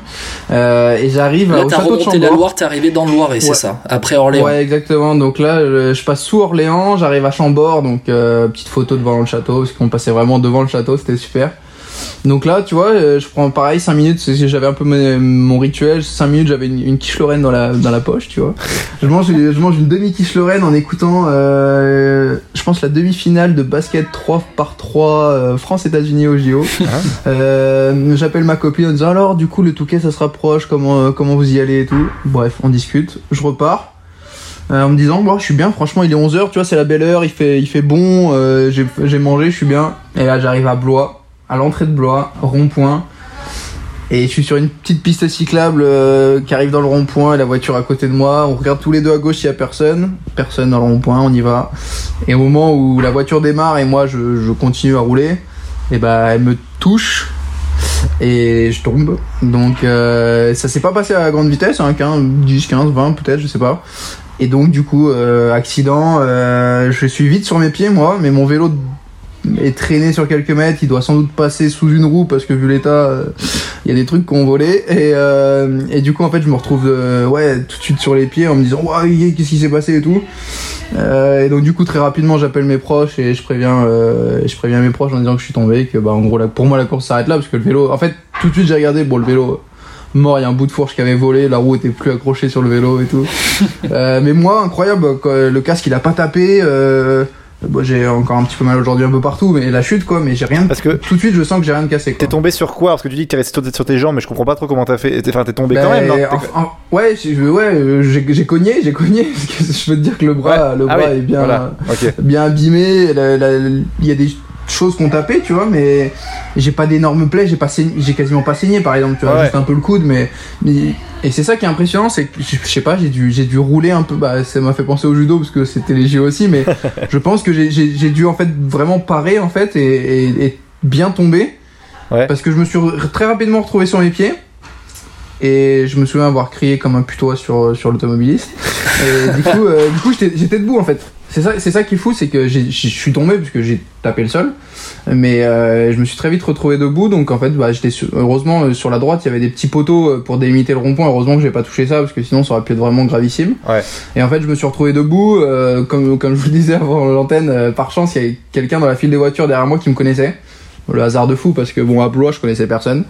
Euh, et j'arrive Là, au t'as château de remonté la. Loire, t'es arrivé dans le Loiret, c'est Ouais. ça. Après Orléans. Ouais, exactement. Donc là, je, je passe sous Orléans, j'arrive à Chambord, donc euh, petite photo devant le château, parce qu'on passait vraiment devant le château, c'était super. Donc là, tu vois, euh, je prends pareil 5 minutes, j'avais un peu mon, mon rituel, 5 minutes, j'avais une, une quiche Lorraine dans la, dans la poche, tu vois. Je mange, je mange une demi-quiche Lorraine en écoutant, euh, je pense, la demi-finale de basket 3 par 3 euh, France-États-Unis au JO. Euh, J'appelle ma copine en disant alors, du coup, le Touquet, ça se rapproche, comment, euh, comment vous y allez et tout? Bref, on discute. Je repars. Euh, en me disant bon je suis bien franchement il est 11h tu vois c'est la belle heure il fait il fait bon euh, j'ai mangé je suis bien et là j'arrive à Blois à l'entrée de Blois rond-point et je suis sur une petite piste cyclable euh, qui arrive dans le rond-point la voiture à côté de moi on regarde tous les deux à gauche s'il y a personne personne dans le rond-point on y va et au moment où la voiture démarre et moi je, continue à rouler et bah elle me touche et je tombe. Donc euh, ça s'est pas passé à grande vitesse, hein, 15, 10, 15, 20 peut-être, je sais pas. Et donc du coup, euh, accident, je suis vite sur mes pieds moi, mais mon vélo est traîné sur quelques mètres, il doit sans doute passer sous une roue parce que vu l'état, euh, il y a des trucs qui ont volé. Et, euh, et du coup, en fait, je me retrouve euh, ouais, tout de suite sur les pieds en me disant Ouais, qu'est-ce qui s'est passé et tout. Euh, et donc, du coup, très rapidement, j'appelle mes proches et je préviens, euh, je préviens mes proches en disant que je suis tombé. Que bah, en gros, là, pour moi, la course s'arrête là parce que le vélo, en fait, tout de suite, j'ai regardé, bon, le vélo mort, il y a un bout de fourche qui avait volé, la roue était plus accrochée sur le vélo et tout. Euh, mais moi, incroyable, quoi, le casque il a pas tapé. Euh, bon, j'ai encore un petit peu mal aujourd'hui un peu partout, mais la chute quoi, mais j'ai rien. Parce que tout de suite, je sens que j'ai rien de cassé. T'es tombé sur quoi? Parce que tu dis que t'es resté sur- sur tes jambes, mais je comprends pas trop comment t'as fait. T'es- Enfin, t'es tombé quand même, non? Ben, en- en- ouais, j'ai- ouais, euh, j'ai cogné, j'ai cogné. Parce que je peux te dire que le bras, le Ah bras oui, est bien, voilà, bien abîmé. Il y a des choses qu'on tapé, tu vois, mais j'ai pas d'énormes plaies, j'ai pas j'ai quasiment pas saigné, par exemple, tu vois, Ouais. juste un peu le coude, mais, mais- et c'est ça qui est impressionnant, c'est que je sais pas, j'ai dû, j'ai dû rouler un peu. Bah, ça m'a fait penser au judo parce que c'était léger aussi, mais je pense que j'ai- dû en fait vraiment parer en fait et, et- et bien tomber. Parce que je me suis très rapidement retrouvé sur mes pieds. Et je me souviens avoir crié comme un putois sur, sur l'automobiliste. Et du coup, euh, du coup j'étais debout en fait. C'est ça, c'est ça qui est fou, c'est que je suis tombé puisque j'ai tapé le sol. Mais euh, je me suis très vite retrouvé debout. Donc en fait, bah, j'étais heureusement euh, sur la droite, il y avait des petits poteaux euh, pour délimiter le rond-point. Heureusement que j'ai pas touché ça parce que sinon ça aurait pu être vraiment gravissime. Et en fait, je me suis retrouvé debout. euh, comme, comme je vous le disais avant l'antenne, euh, par chance, il y avait quelqu'un dans la file des voitures derrière moi qui me connaissait. Le hasard de fou parce que bon à Blois je connaissais personne.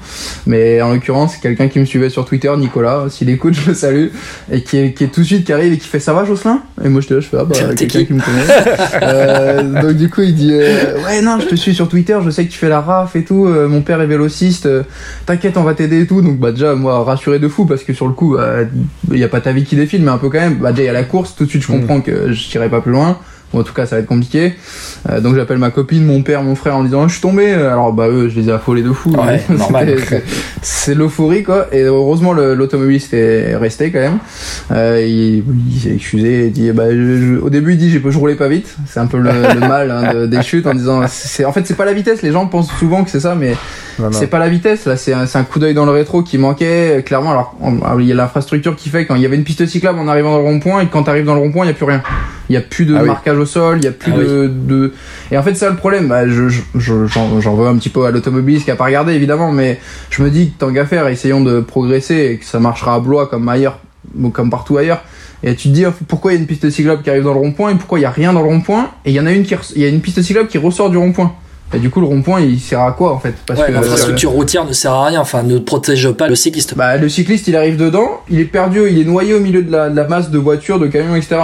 Mais en l'occurrence c'est quelqu'un qui me suivait sur Twitter Nicolas s'il écoute je le salue. Et qui est, qui est tout de suite qui arrive et qui fait ça va Jocelyn? Et moi je te je fais ah bah quelqu'un qui me connaît. Euh, donc du coup il dit euh, ouais non je te suis sur Twitter je sais que tu fais la raf et tout euh, mon père est vélociste euh, t'inquiète on va t'aider et tout. Donc bah déjà moi rassuré de fou parce que sur le coup il y a pas ta vie qui défile mais un peu quand même. Bah déjà il y a la course tout de suite je comprends que je tirerai pas plus loin Ou en tout cas ça va être compliqué. Euh, donc j'appelle ma copine mon père mon frère en disant je suis tombé. Alors bah eux je les ai affolés de fou. Ouais, c'est- l'euphorie quoi. Et heureusement l'automobiliste est resté quand même. Euh, il, il s'est excusé et dit bah je- je- au début il dit j'ai je roulais pas vite. C'est un peu le, le mal hein, de- des chutes en disant c'est en fait c'est pas la vitesse. Les gens pensent souvent que c'est ça mais c'est pas la vitesse là. C'est un, un coup d'œil dans le rétro qui manquait euh, clairement. Alors alors, il y a l'infrastructure qui fait quand il y avait une piste cyclable en arrivant dans le rond-point et quand t'arrives dans le rond-point il y a plus rien il y a plus de Ah oui. marquage au sol il y a plus Ah de, de et en fait ça le problème bah, je je- je- j'en j'en veux un petit peu à l'automobiliste qui a pas regardé évidemment mais je me dis que tant qu'à faire essayons de progresser et que ça marchera à Blois comme ailleurs comme partout ailleurs et tu te dis pourquoi il y a une piste cyclable qui arrive dans le rond-point et pourquoi il y a rien dans le rond-point et il y en a une qui il y a une piste cyclable qui ressort du rond-point et du coup le rond-point il sert à quoi en fait? Parce Ouais, que l'infrastructure routière ne sert à rien, enfin ne protège pas le cycliste. bah, le cycliste, il arrive dedans, il est perdu, il est noyé au milieu de la, de la masse de voitures, de camions, etc.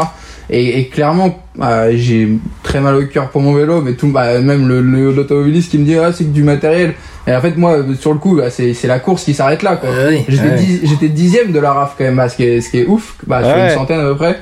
Et, et clairement, euh, j'ai très mal au cœur pour mon vélo, mais tout, bah, même le- le- l'automobiliste qui me dit ah c'est que du matériel. Et en fait moi sur le coup bah, c'est c'est la course qui s'arrête là quoi. J'étais ouais. dix- j'étais dixième de la RAF quand même, bah, ce qui est ce qui est ouf, bah, sur une centaine à peu près.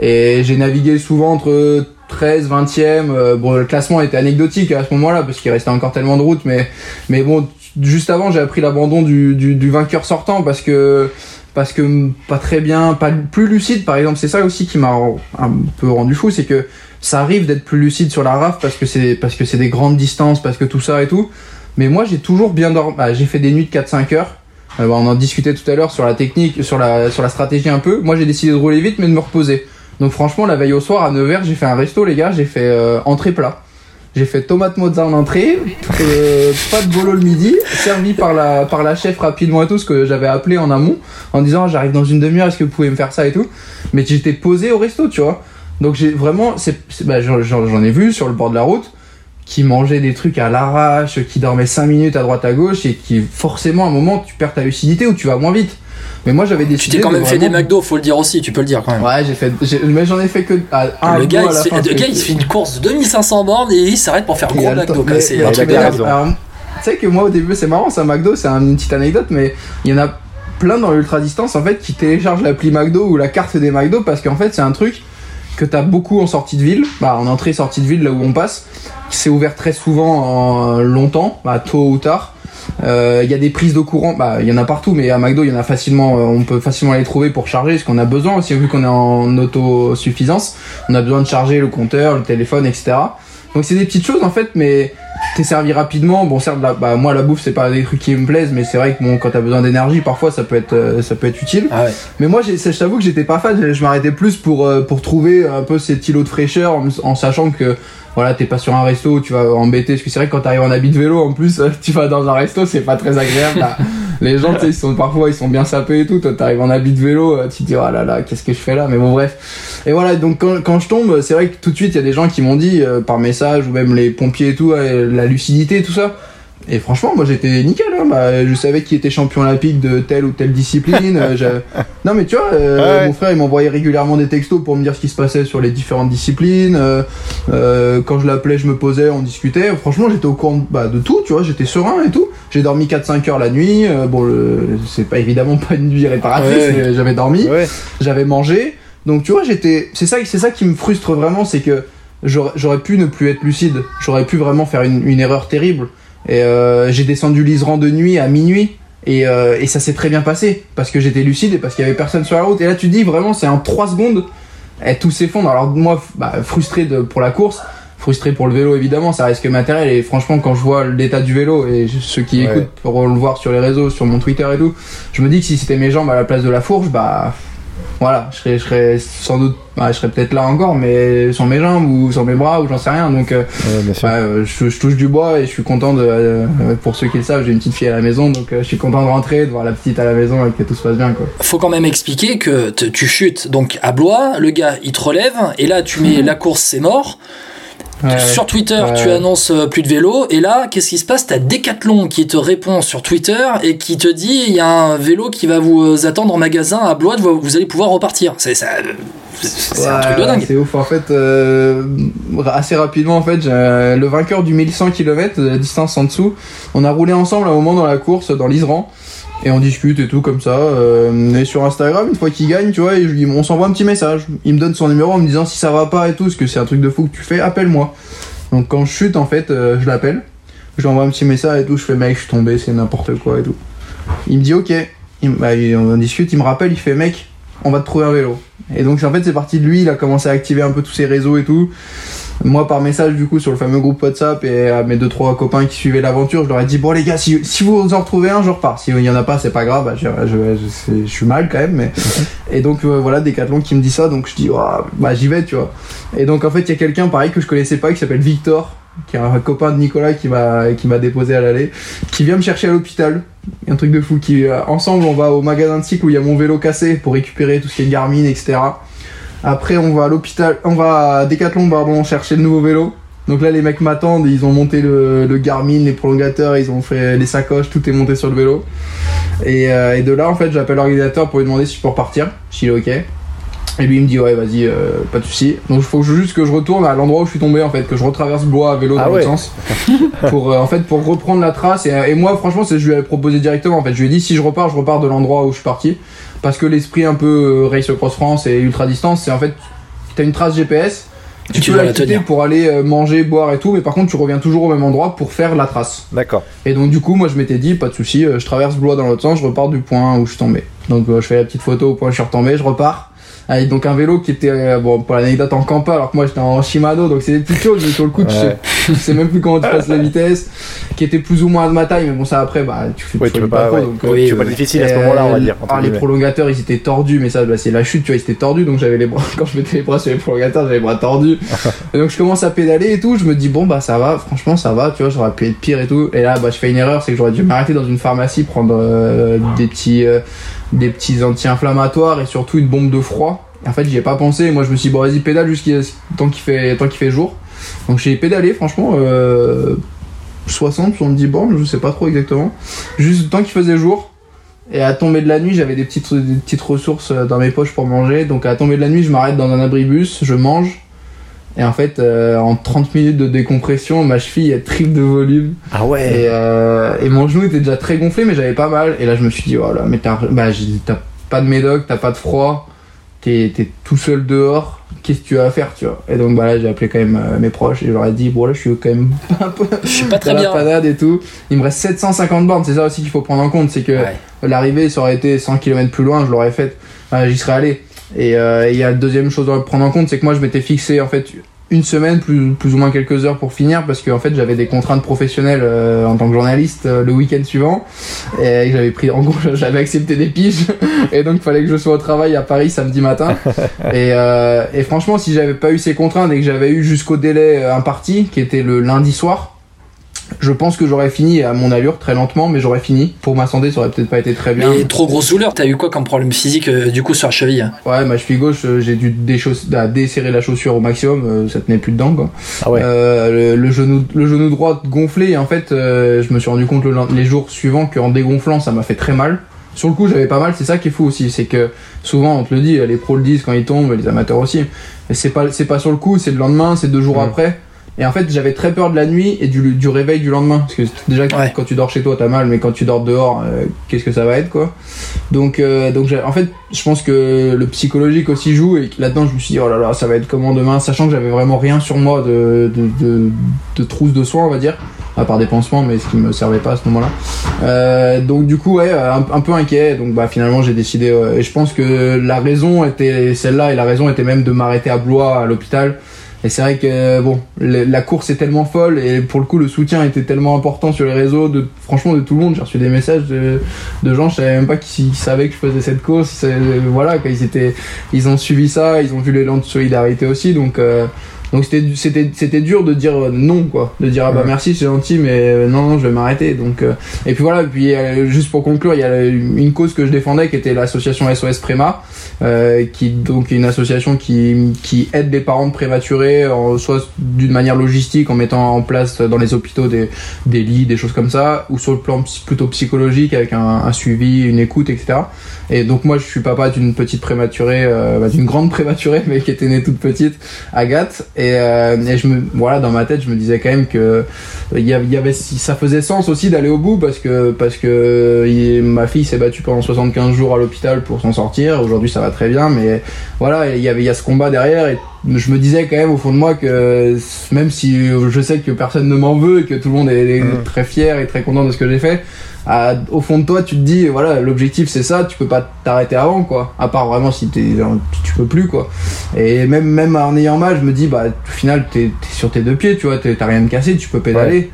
Et j'ai navigué souvent entre 13, 20e. euh, bon, le classement était anecdotique à ce moment-là parce qu'il restait encore tellement de routes, mais, mais bon, juste avant, j'ai appris l'abandon du, du, du vainqueur sortant parce que, parce que pas très bien, pas plus lucide par exemple. C'est ça aussi qui m'a un peu rendu fou, c'est que ça arrive d'être plus lucide sur la RAF parce que c'est, parce que c'est des grandes distances, parce que tout ça et tout. Mais moi, j'ai toujours bien dormi. bah, j'ai fait des nuits de 4-5 heures. Euh, on en discutait tout à l'heure sur la technique, sur la, sur la stratégie un peu. Moi, j'ai décidé de rouler vite, mais de me reposer. Donc, franchement, la veille au soir, à 9h, j'ai fait un resto, les gars. J'ai fait euh, entrée plat. J'ai fait tomate mozza en entrée, euh, pas de bolo le midi, servi par la, par la chef rapidement et tout, ce que j'avais appelé en amont, en disant Ah, j'arrive dans une demi-heure, est-ce que vous pouvez me faire ça et tout. Mais j'étais posé au resto, tu vois. Donc j'ai vraiment, bah, j'en, ai vu sur le bord de la route qui mangeait des trucs à l'arrache, qui dormait 5 minutes à droite à gauche et qui forcément à un moment tu perds ta lucidité ou tu vas moins vite. Mais moi j'avais Tu décidé. t'es quand de même fait des McDo, faut le dire aussi, tu peux le dire quand même. Ouais, j'ai fait, mais j'en ai fait que à, un le gars, il à la se fin, fait, le gars, il se fait une course de 2500 bornes et il s'arrête pour faire gros McDo. C'est Tu sais que moi au début c'est marrant, c'est un McDo, c'est une petite anecdote, mais il y en a plein dans l'ultra distance en fait qui téléchargent l'appli McDo ou la carte des McDo parce qu'en fait c'est un truc que t'as beaucoup en sortie de ville, bah en entrée sortie de ville là où on passe, qui s'est ouvert très souvent en longtemps, bah tôt ou tard. Euh, Il y a des prises de courant, bah il y en a partout, mais à McDo y en a facilement, euh, on peut facilement les trouver pour charger, parce qu'on a besoin aussi vu qu'on est en autosuffisance, on a besoin de charger le compteur, le téléphone, etc. Donc c'est des petites choses en fait, mais t'es servi rapidement. Bon, certes, la- bah, moi la bouffe c'est pas des trucs qui me plaisent, mais c'est vrai que bon, quand t'as besoin d'énergie, parfois ça peut être, euh, ça peut être utile. Ah ouais. Mais moi, je t'avoue que j'étais pas fan. Je, m'arrêtais plus pour euh, pour trouver un peu cet îlot de fraîcheur, en, en sachant que voilà, t'es pas sur un resto où tu vas embêter. Parce que c'est vrai que quand t'arrives en habit de vélo, en plus, tu vas dans un resto, c'est pas très agréable. Les gens, tu sais, ils sont parfois ils sont bien sapés et tout. Toi, t'arrives en habit de vélo, euh, tu te dis oh là là, qu'est-ce que je fais là? Mais bon, bref. Et voilà, donc quand, quand je tombe, c'est vrai que tout de suite, il y a des gens qui m'ont dit euh, par message ou même les pompiers et tout, euh, la lucidité, tout ça. Et franchement, moi j'étais nickel. Hein. Bah, je savais qui était champion olympique de telle ou telle discipline. euh, non, mais tu vois, euh, Ouais. mon frère il m'envoyait régulièrement des textos pour me dire ce qui se passait sur les différentes disciplines. euh, euh, quand je l'appelais, je me posais, on discutait. Franchement, j'étais au courant de, bah, de tout, tu vois, j'étais serein et tout. J'ai dormi 4-5 heures la nuit. euh, bon, c'est pas évidemment pas une nuit réparatrice, Ouais. mais j'avais dormi Ouais. j'avais mangé. Donc tu vois, j'étais. C'est ça, c'est ça qui me frustre vraiment, c'est que j'aurais pu ne plus être lucide. J'aurais pu vraiment faire une, une erreur terrible. Et euh, j'ai descendu l'Iseran de nuit à minuit. Et, euh, et ça s'est très bien passé parce que j'étais lucide et parce qu'il y avait personne sur la route. Et là, tu dis vraiment, c'est en 3 secondes, et tout s'effondre. Alors moi, bah, frustré de, pour la course, frustré pour le vélo évidemment, ça reste que matériel. Et franchement, quand je vois l'état du vélo et ceux qui Ouais. écoutent pourront le voir sur les réseaux, sur mon Twitter et tout, je me dis que si c'était mes jambes à la place de la fourche, bah voilà, je serais, je serais sans doute, bah, je serais peut-être là encore, mais sans mes jambes ou sans mes bras ou j'en sais rien. Donc, euh, Ouais, bien sûr. bah, je, je touche du bois et je suis content de. euh, pour ceux qui le savent, j'ai une petite fille à la maison, donc euh, je suis content de rentrer, de voir la petite à la maison et que tout se passe bien, quoi. Faut quand même expliquer que tu chutes donc à Blois, le gars il te relève, et là tu mets la course c'est mort. Ouais, Sur Twitter, Ouais. tu annonces euh, plus de vélo, et là, qu'est-ce qui se passe? T'as Decathlon qui te répond sur Twitter et qui te dit il y a un vélo qui va vous euh, attendre en magasin à Blois, vous, allez pouvoir repartir. C'est ça, c'est un truc de dingue. C'est ouf. En fait, euh, assez rapidement, en fait, le vainqueur du 1100 km, de la distance en dessous, on a roulé ensemble à un moment dans la course, dans l'Isran. Et on discute et tout comme ça. Euh, et sur Instagram, une fois qu'il gagne, tu vois, on s'envoie un petit message. Il me donne son numéro en me disant si ça va pas et tout, parce que c'est un truc de fou que tu fais, appelle-moi. Donc quand je chute, en fait, euh, je l'appelle. Je lui envoie un petit message et tout. Je fais mec, je suis tombé, c'est n'importe quoi et tout. Il me dit ok. Il, bah, on discute, il me rappelle, il fait mec, on va te trouver un vélo. Et donc en fait c'est parti de lui, il a commencé à activer un peu tous ses réseaux et tout. Moi par message du coup sur le fameux groupe WhatsApp et à mes deux trois copains qui suivaient l'aventure, je leur ai dit bon les gars si, si vous en retrouvez un je repars. Si il y en a pas c'est pas grave, bah, je, je, je, suis mal quand même mais et donc euh, voilà Decathlon qui me dit ça donc je dis Ouah, bah j'y vais tu vois. Et donc en fait il y a quelqu'un pareil que je connaissais pas qui s'appelle Victor qui est un copain de Nicolas qui m'a qui m'a déposé à l'aller qui vient me chercher à l'hôpital un truc de fou qui euh, ensemble on va au magasin de cycle où il y a mon vélo cassé pour récupérer tout ce qui est Garmin etc après on va à l'hôpital on va à Decathlon pardon chercher le nouveau vélo. Donc là les mecs m'attendent ils ont monté le, le Garmin les prolongateurs ils ont fait les sacoches tout est monté sur le vélo. Et, euh, et de là en fait j'appelle l'organisateur pour lui demander si je peux repartir s'il est ok. Et lui il me dit ouais vas-y euh, pas de souci. Donc il faut juste que je retourne à l'endroit où je suis tombé en fait que je retraverse Blois à vélo dans Ah l'autre ouais. sens. Pour euh, en fait pour reprendre la trace. Et, et moi franchement c'est je lui avais proposé directement en fait. Je lui ai dit si je repars je repars de l'endroit où je suis parti parce que l'esprit un peu euh, race cross France et ultra distance c'est en fait t'as une trace GPS tu, tu peux la quitter pour aller euh, manger boire et tout mais par contre tu reviens toujours au même endroit pour faire la trace. D'accord. et donc du coup moi je m'étais dit pas de souci euh, je traverse Blois dans l'autre sens je repars du point où je suis tombé. Donc je fais la petite photo au point où je suis retombé je repars avec donc un vélo qui était euh, bon pour l'anecdote en campa alors que moi j'étais en Shimano donc c'est des petites choses mais sur le coup tu sais, Ouais. tu sais même plus comment tu passes la vitesse qui était plus ou moins de ma taille mais bon ça après bah tu fais Ouais, tu peux pas, trop, ouais. donc, euh, Oui, tu peux pas difficile à ce et, moment-là, on va euh, dire. ah, les prolongateurs ils étaient tordus mais ça bah, c'est la chute tu vois ils étaient tordus donc j'avais les bras quand je mettais les bras sur les prolongateurs j'avais les bras tordus et donc je commence à pédaler et tout je me dis bon bah ça va franchement ça va tu vois j'aurais pu être pire et tout et là bah je fais une erreur c'est que j'aurais dû m'arrêter dans une pharmacie prendre euh, des petits euh, des petits anti-inflammatoires et surtout une bombe de froid. En fait j'y ai pas pensé. Moi je me suis dit bon vas-y pédale tant qu'il fait fait jour. Donc j'ai pédalé franchement euh, 60 70 bornes je sais pas trop exactement. Juste tant qu'il faisait jour. Et à tomber de la nuit, j'avais des petites, des petites ressources euh, dans mes poches pour manger. Donc à tomber de la nuit, je m'arrête dans un abribus, je mange. Et en fait, euh, en 30 minutes de décompression, ma cheville est triple de volume. Ah ouais. Et, euh, et mon genou était déjà très gonflé, mais j'avais pas mal. Et là, je me suis dit, voilà, mais t'as bah, t'as pas de médoc, t'as pas de froid, t'es tout seul dehors, qu'est-ce que tu vas faire, tu vois? Et donc, bah là, j'ai appelé quand même euh, mes proches et je leur ai dit, bon, là, je suis quand même un peu Je suis pas très dans la bien. panade et tout. Il me reste 750 bornes, c'est ça aussi qu'il faut prendre en compte, c'est que Ouais. l'arrivée, ça aurait été 100 km plus loin, je l'aurais faite, Enfin, j'y serais allé. Et euh, il y a la deuxième chose à prendre en compte, c'est que moi, je m'étais fixé, en fait, une semaine, plus, plus ou moins quelques heures pour finir, parce qu'en fait j'avais des contraintes professionnelles euh, en tant que journaliste euh, le week-end suivant, et j'avais pris, en gros j'avais accepté des piges, et donc il fallait que je sois au travail à Paris samedi matin. Et, euh, et franchement, si j'avais pas eu ces contraintes et que j'avais eu jusqu'au délai euh, imparti, qui était le lundi soir, je pense que j'aurais fini à mon allure très lentement, mais j'aurais fini. Pour ma santé, ça aurait peut-être pas été très bien. Mais trop grosse douleur, t'as eu quoi comme problème physique euh, du coup sur la cheville Ouais, ma cheville gauche, euh, j'ai dû déchauss- ah, desserrer la chaussure au maximum, euh, ça tenait plus dedans quoi. Ah ouais. Euh, le, le genou, le genou droit gonflé, et en fait, euh, je me suis rendu compte le lend- les jours suivants qu'en dégonflant, ça m'a fait très mal. Sur le coup, j'avais pas mal, c'est ça qui est fou aussi, c'est que souvent on te le dit, les pros le disent quand ils tombent, les amateurs aussi. Mais c'est pas, c'est pas sur le coup, c'est le lendemain, c'est deux jours après. Et en fait, j'avais très peur de la nuit et du, du réveil du lendemain. Parce que déjà, quand tu dors chez toi, t'as mal, mais quand tu dors dehors, euh, qu'est-ce que ça va être, quoi? Donc, euh, donc en fait, je pense que le psychologique aussi joue. Et là-dedans, je me suis dit, oh là là, ça va être comment demain, sachant que j'avais vraiment rien sur moi de, de, de, de trousse de soins, on va dire. À part des pansements, mais ce qui me servait pas à ce moment-là. Euh, donc, du coup, ouais, un, un peu inquiet. Donc, bah, finalement, j'ai décidé. euh, et je pense que la raison était celle-là, et la raison était même de m'arrêter à Blois, à l'hôpital. Et c'est vrai que bon, le- la course est tellement folle et pour le coup le soutien était tellement important sur les réseaux de franchement de tout le monde. J'ai reçu des messages de, de gens, je savais même pas qui, savaient que je faisais cette course. Ils savaient- voilà, quand ils étaient, ils ont suivi ça, ils ont vu l'élan de solidarité aussi. Donc euh, donc c'était c'était c'était dur de dire non quoi, de dire ah bah merci c'est gentil mais euh, non non je vais m'arrêter. Donc euh, et puis voilà, et puis euh, juste pour conclure, il y a une cause que je défendais qui était l'association SOS Préma euh, qui donc est une association qui, qui aide les parents de prématurés, en- soit d'une manière logistique en mettant en place dans les hôpitaux des, des lits, des choses comme ça, ou sur le plan plutôt psychologique avec un, un suivi, une écoute, etc. Et donc moi je suis papa d'une petite prématurée, euh, bah, d'une grande prématurée mais qui était née toute petite, Agathe, et, euh, et je me voilà dans ma tête je me disais quand même que il y avait, il y avait ça faisait sens aussi d'aller au bout parce que parce que il- ma fille s'est battue pendant 75 jours à l'hôpital pour s'en sortir. Aujourd'hui ça va très bien mais voilà il y avait il y a ce combat derrière et je me disais quand même au fond de moi que même si je sais que personne ne m'en veut et que tout le monde est, est très fier et très content de ce que j'ai fait à- au fond de toi tu te dis voilà l'objectif c'est ça tu peux pas t'arrêter avant quoi. À part vraiment si t'es tu peux plus quoi. Et même même en ayant mal je me dis bah au final t'es es sur tes deux pieds tu vois t'as rien de cassé tu peux pédaler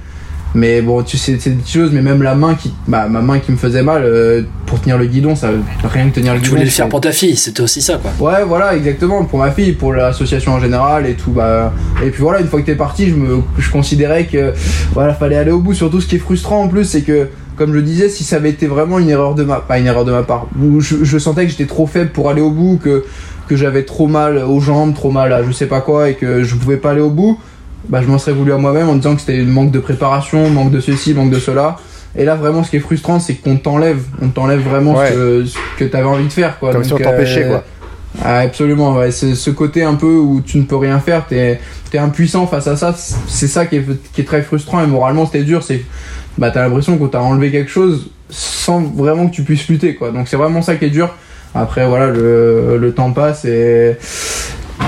mais bon tu sais c'est des choses mais même la main qui bah, ma main qui me faisait mal euh, pour tenir le guidon ça rien que tenir le Tu guidon voulais le faire pour ta fille, c'était aussi ça quoi. Ouais, voilà, exactement. Pour ma fille, pour l'association en général et tout. Bah, et puis voilà, une fois que t'es parti, je me, je considérais que voilà, fallait aller au bout. Surtout, ce qui est frustrant en plus, c'est que, comme je le disais, si ça avait été vraiment une erreur de ma, pas une erreur de ma part, où je, je sentais que j'étais trop faible pour aller au bout, que que j'avais trop mal aux jambes, trop mal à je sais pas quoi, et que je pouvais pas aller au bout, bah je m'en serais voulu à moi-même en disant que c'était manque de préparation, manque de ceci, manque de cela. Et là, vraiment, ce qui est frustrant, c'est qu'on t'enlève, on t'enlève vraiment Ouais. ce que, que t'avais envie de faire, quoi. Comme si on t'empêchait, euh, quoi. ah, absolument, ouais. C'est ce côté un peu où tu ne peux rien faire, t'es es impuissant face à ça. C'est ça qui est, qui est très frustrant et moralement c'était dur. C'est bah t'as l'impression qu'on t'a enlevé quelque chose sans vraiment que tu puisses lutter, quoi. Donc c'est vraiment ça qui est dur. Après voilà, le, le temps passe et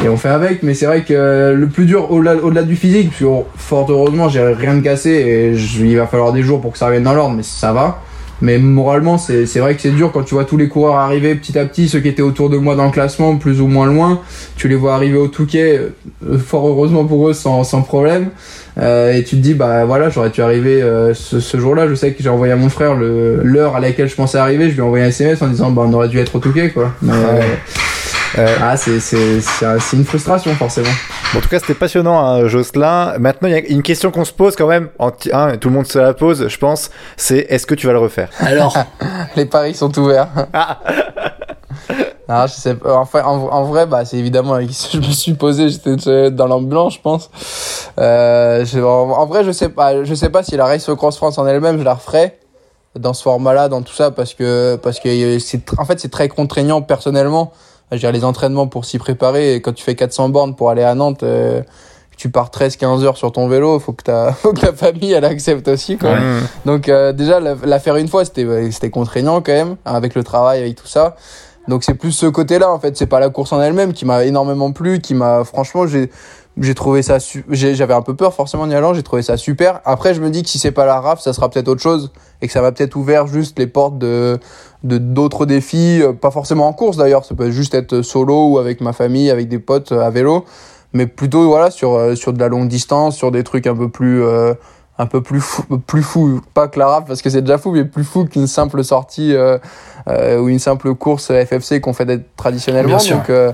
et on fait avec. Mais c'est vrai que le plus dur au-delà au-delà du physique, parce que fort heureusement j'ai rien de cassé et je- il va falloir des jours pour que ça revienne dans l'ordre, mais ça va. Mais moralement, c'est vrai que c'est dur quand tu vois tous les coureurs arriver petit à petit, ceux qui étaient autour de moi dans le classement, plus ou moins loin. Tu les vois arriver au Touquet, euh, fort heureusement pour eux, sans, sans problème. Euh, et tu te dis, bah voilà, j'aurais dû arriver euh, ce, ce jour-là. Je sais que j'ai envoyé à mon frère l'heure à laquelle je pensais arriver. Je lui ai envoyé un SMS en disant, bah on aurait dû être au Touquet, quoi. Mais, euh, ah, c'est c'est- c'est un- c'est une frustration, forcément. Bon, en tout cas, c'était passionnant, hein, Jocelyn. Maintenant, il y a une question qu'on se pose quand même. En hein, tout le monde se la pose, je pense. C'est est-ce que tu vas le refaire? Alors Les paris sont ouverts. Ah, je sais pas. Enfin, en, en vrai, bah, c'est évidemment la question que je me suis posée. J'étais dans l'ambulance, je pense. Euh, je- en, en vrai, je sais pas. Je sais pas si la Race Cross France en elle-même, je la referais dans ce format-là, dans tout ça, parce que parce que c'est en fait c'est très contraignant personnellement. J'ai les entraînements pour s'y préparer. Et quand tu fais 400 bornes pour aller à Nantes. euh, tu pars 13-15 heures sur ton vélo, faut que, ta, faut que la famille elle accepte aussi. Quoi. Donc euh, déjà la, la faire une fois c'était c'était contraignant quand même avec le travail avec tout ça. Donc c'est plus ce côté-là en fait, c'est pas la course en elle-même qui m'a énormément plu, qui m'a franchement j'ai j'ai trouvé ça su- j'ai- j'avais un peu peur forcément en y allant, j'ai trouvé ça super. Après je me dis que si c'est pas la RAF, ça sera peut-être autre chose et que ça va peut-être ouvert juste les portes de de d'autres défis, euh, pas forcément en course d'ailleurs, ça peut juste être solo ou avec ma famille, avec des potes euh, à vélo. mais plutôt voilà sur euh, sur de la longue distance, sur des trucs un peu plus euh, un peu plus fou, plus fou, pas que la raf parce que c'est déjà fou, mais plus fou qu'une simple sortie euh, euh, ou une simple course FFC qu'on fait traditionnellement. Bien sûr. Donc euh,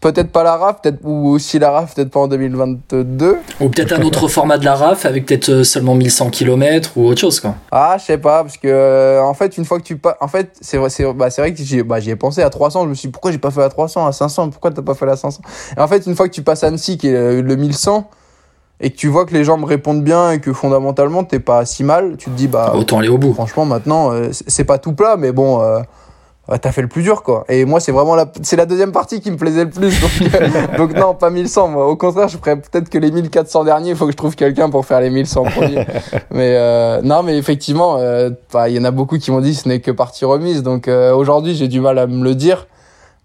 peut-être pas la RAF, peut-être ou aussi la RAF, peut-être pas en 2022. Ou peut-être un autre format de la RAF avec peut-être euh, seulement 1100 km ou autre chose quoi. Ah, je sais pas, parce que euh, en fait, une fois que tu pas, en fait, c'est vrai, c'est bah, c'est vrai que j'y bah, j'y ai pensé à 300. Je me suis dit, pourquoi j'ai pas fait la 300 à 500 Pourquoi t'as pas fait la 500 Et en fait, une fois que tu passes Annecy, qui est le, le 1100, et que tu vois que les gens me répondent bien et que fondamentalement t'es pas si mal, tu te dis bah autant aller au bout. Franchement, maintenant, euh, c'est pas tout plat, mais bon. Euh, T'as fait le plus dur, quoi. Et moi, c'est vraiment la, c'est la deuxième partie qui me plaisait le plus. Donc, euh, donc non, pas 1100. Moi, au contraire, je ferais peut-être que les 1400 derniers. Il faut que je trouve quelqu'un pour faire les 1100 premiers. mais euh, non, mais effectivement, euh, bah, il y en a beaucoup qui m'ont dit ce n'est que partie remise. Donc euh, aujourd'hui, j'ai du mal à me le dire.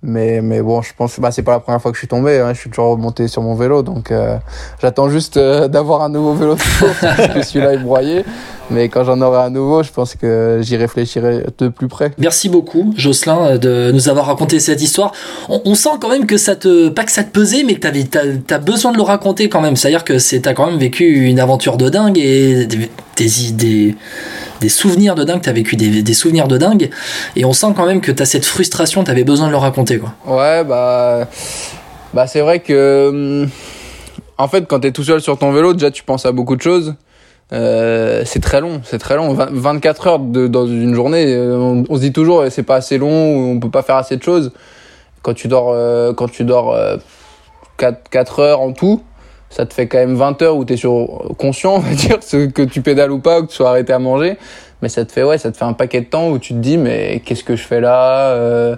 Mais, mais bon, je pense bah, c'est pas la première fois que je suis tombé. Hein. Je suis toujours remonté sur mon vélo. Donc euh, j'attends juste euh, d'avoir un nouveau vélo de course parce que celui-là est broyé. Mais quand j'en aurai un nouveau, je pense que j'y réfléchirai de plus près. Merci beaucoup, Jocelyn, de nous avoir raconté cette histoire. On, on sent quand même que ça te, pas que ça te pesait, mais que t'as, t'as besoin de le raconter quand même. C'est-à-dire que c'est, t'as quand même vécu une aventure de dingue et des, des, des, des souvenirs de dingue. T'as vécu des, des souvenirs de dingue. Et on sent quand même que t'as cette frustration, t'avais besoin de le raconter, quoi. Ouais, bah, bah c'est vrai que, hum, en fait, quand t'es tout seul sur ton vélo, déjà tu penses à beaucoup de choses. Euh, c'est très long, c'est très long. 20 24 heures de, dans une journée, euh, on, se dit toujours eh, c'est pas assez long on peut pas faire assez de choses. Quand tu dors, euh, quand tu dors euh, 4, 4 heures en tout, ça te fait quand même 20 heures où t'es sur conscient, on va dire, ce- que tu pédales ou pas, ou que tu sois arrêté à manger. Mais ça te fait ouais, ça te fait un paquet de temps où tu te dis mais qu'est-ce que je fais là Euh,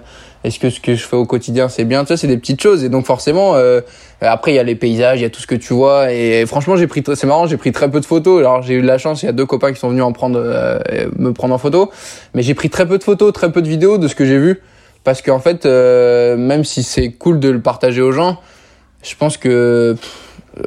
Est-ce que ce que je fais au quotidien c'est bien? Tu vois, c'est des petites choses. Et donc forcément euh, après il y a les paysages, il y a tout ce que tu vois. Et, franchement j'ai pris c'est marrant, j'ai pris très peu de photos. Alors j'ai eu de la chance, il y a deux copains qui sont venus en prendre euh, me prendre en photo, mais j'ai pris très peu de photos, très peu de vidéos de ce que j'ai vu. Parce qu'en fait euh, même si c'est cool de le partager aux gens, je pense que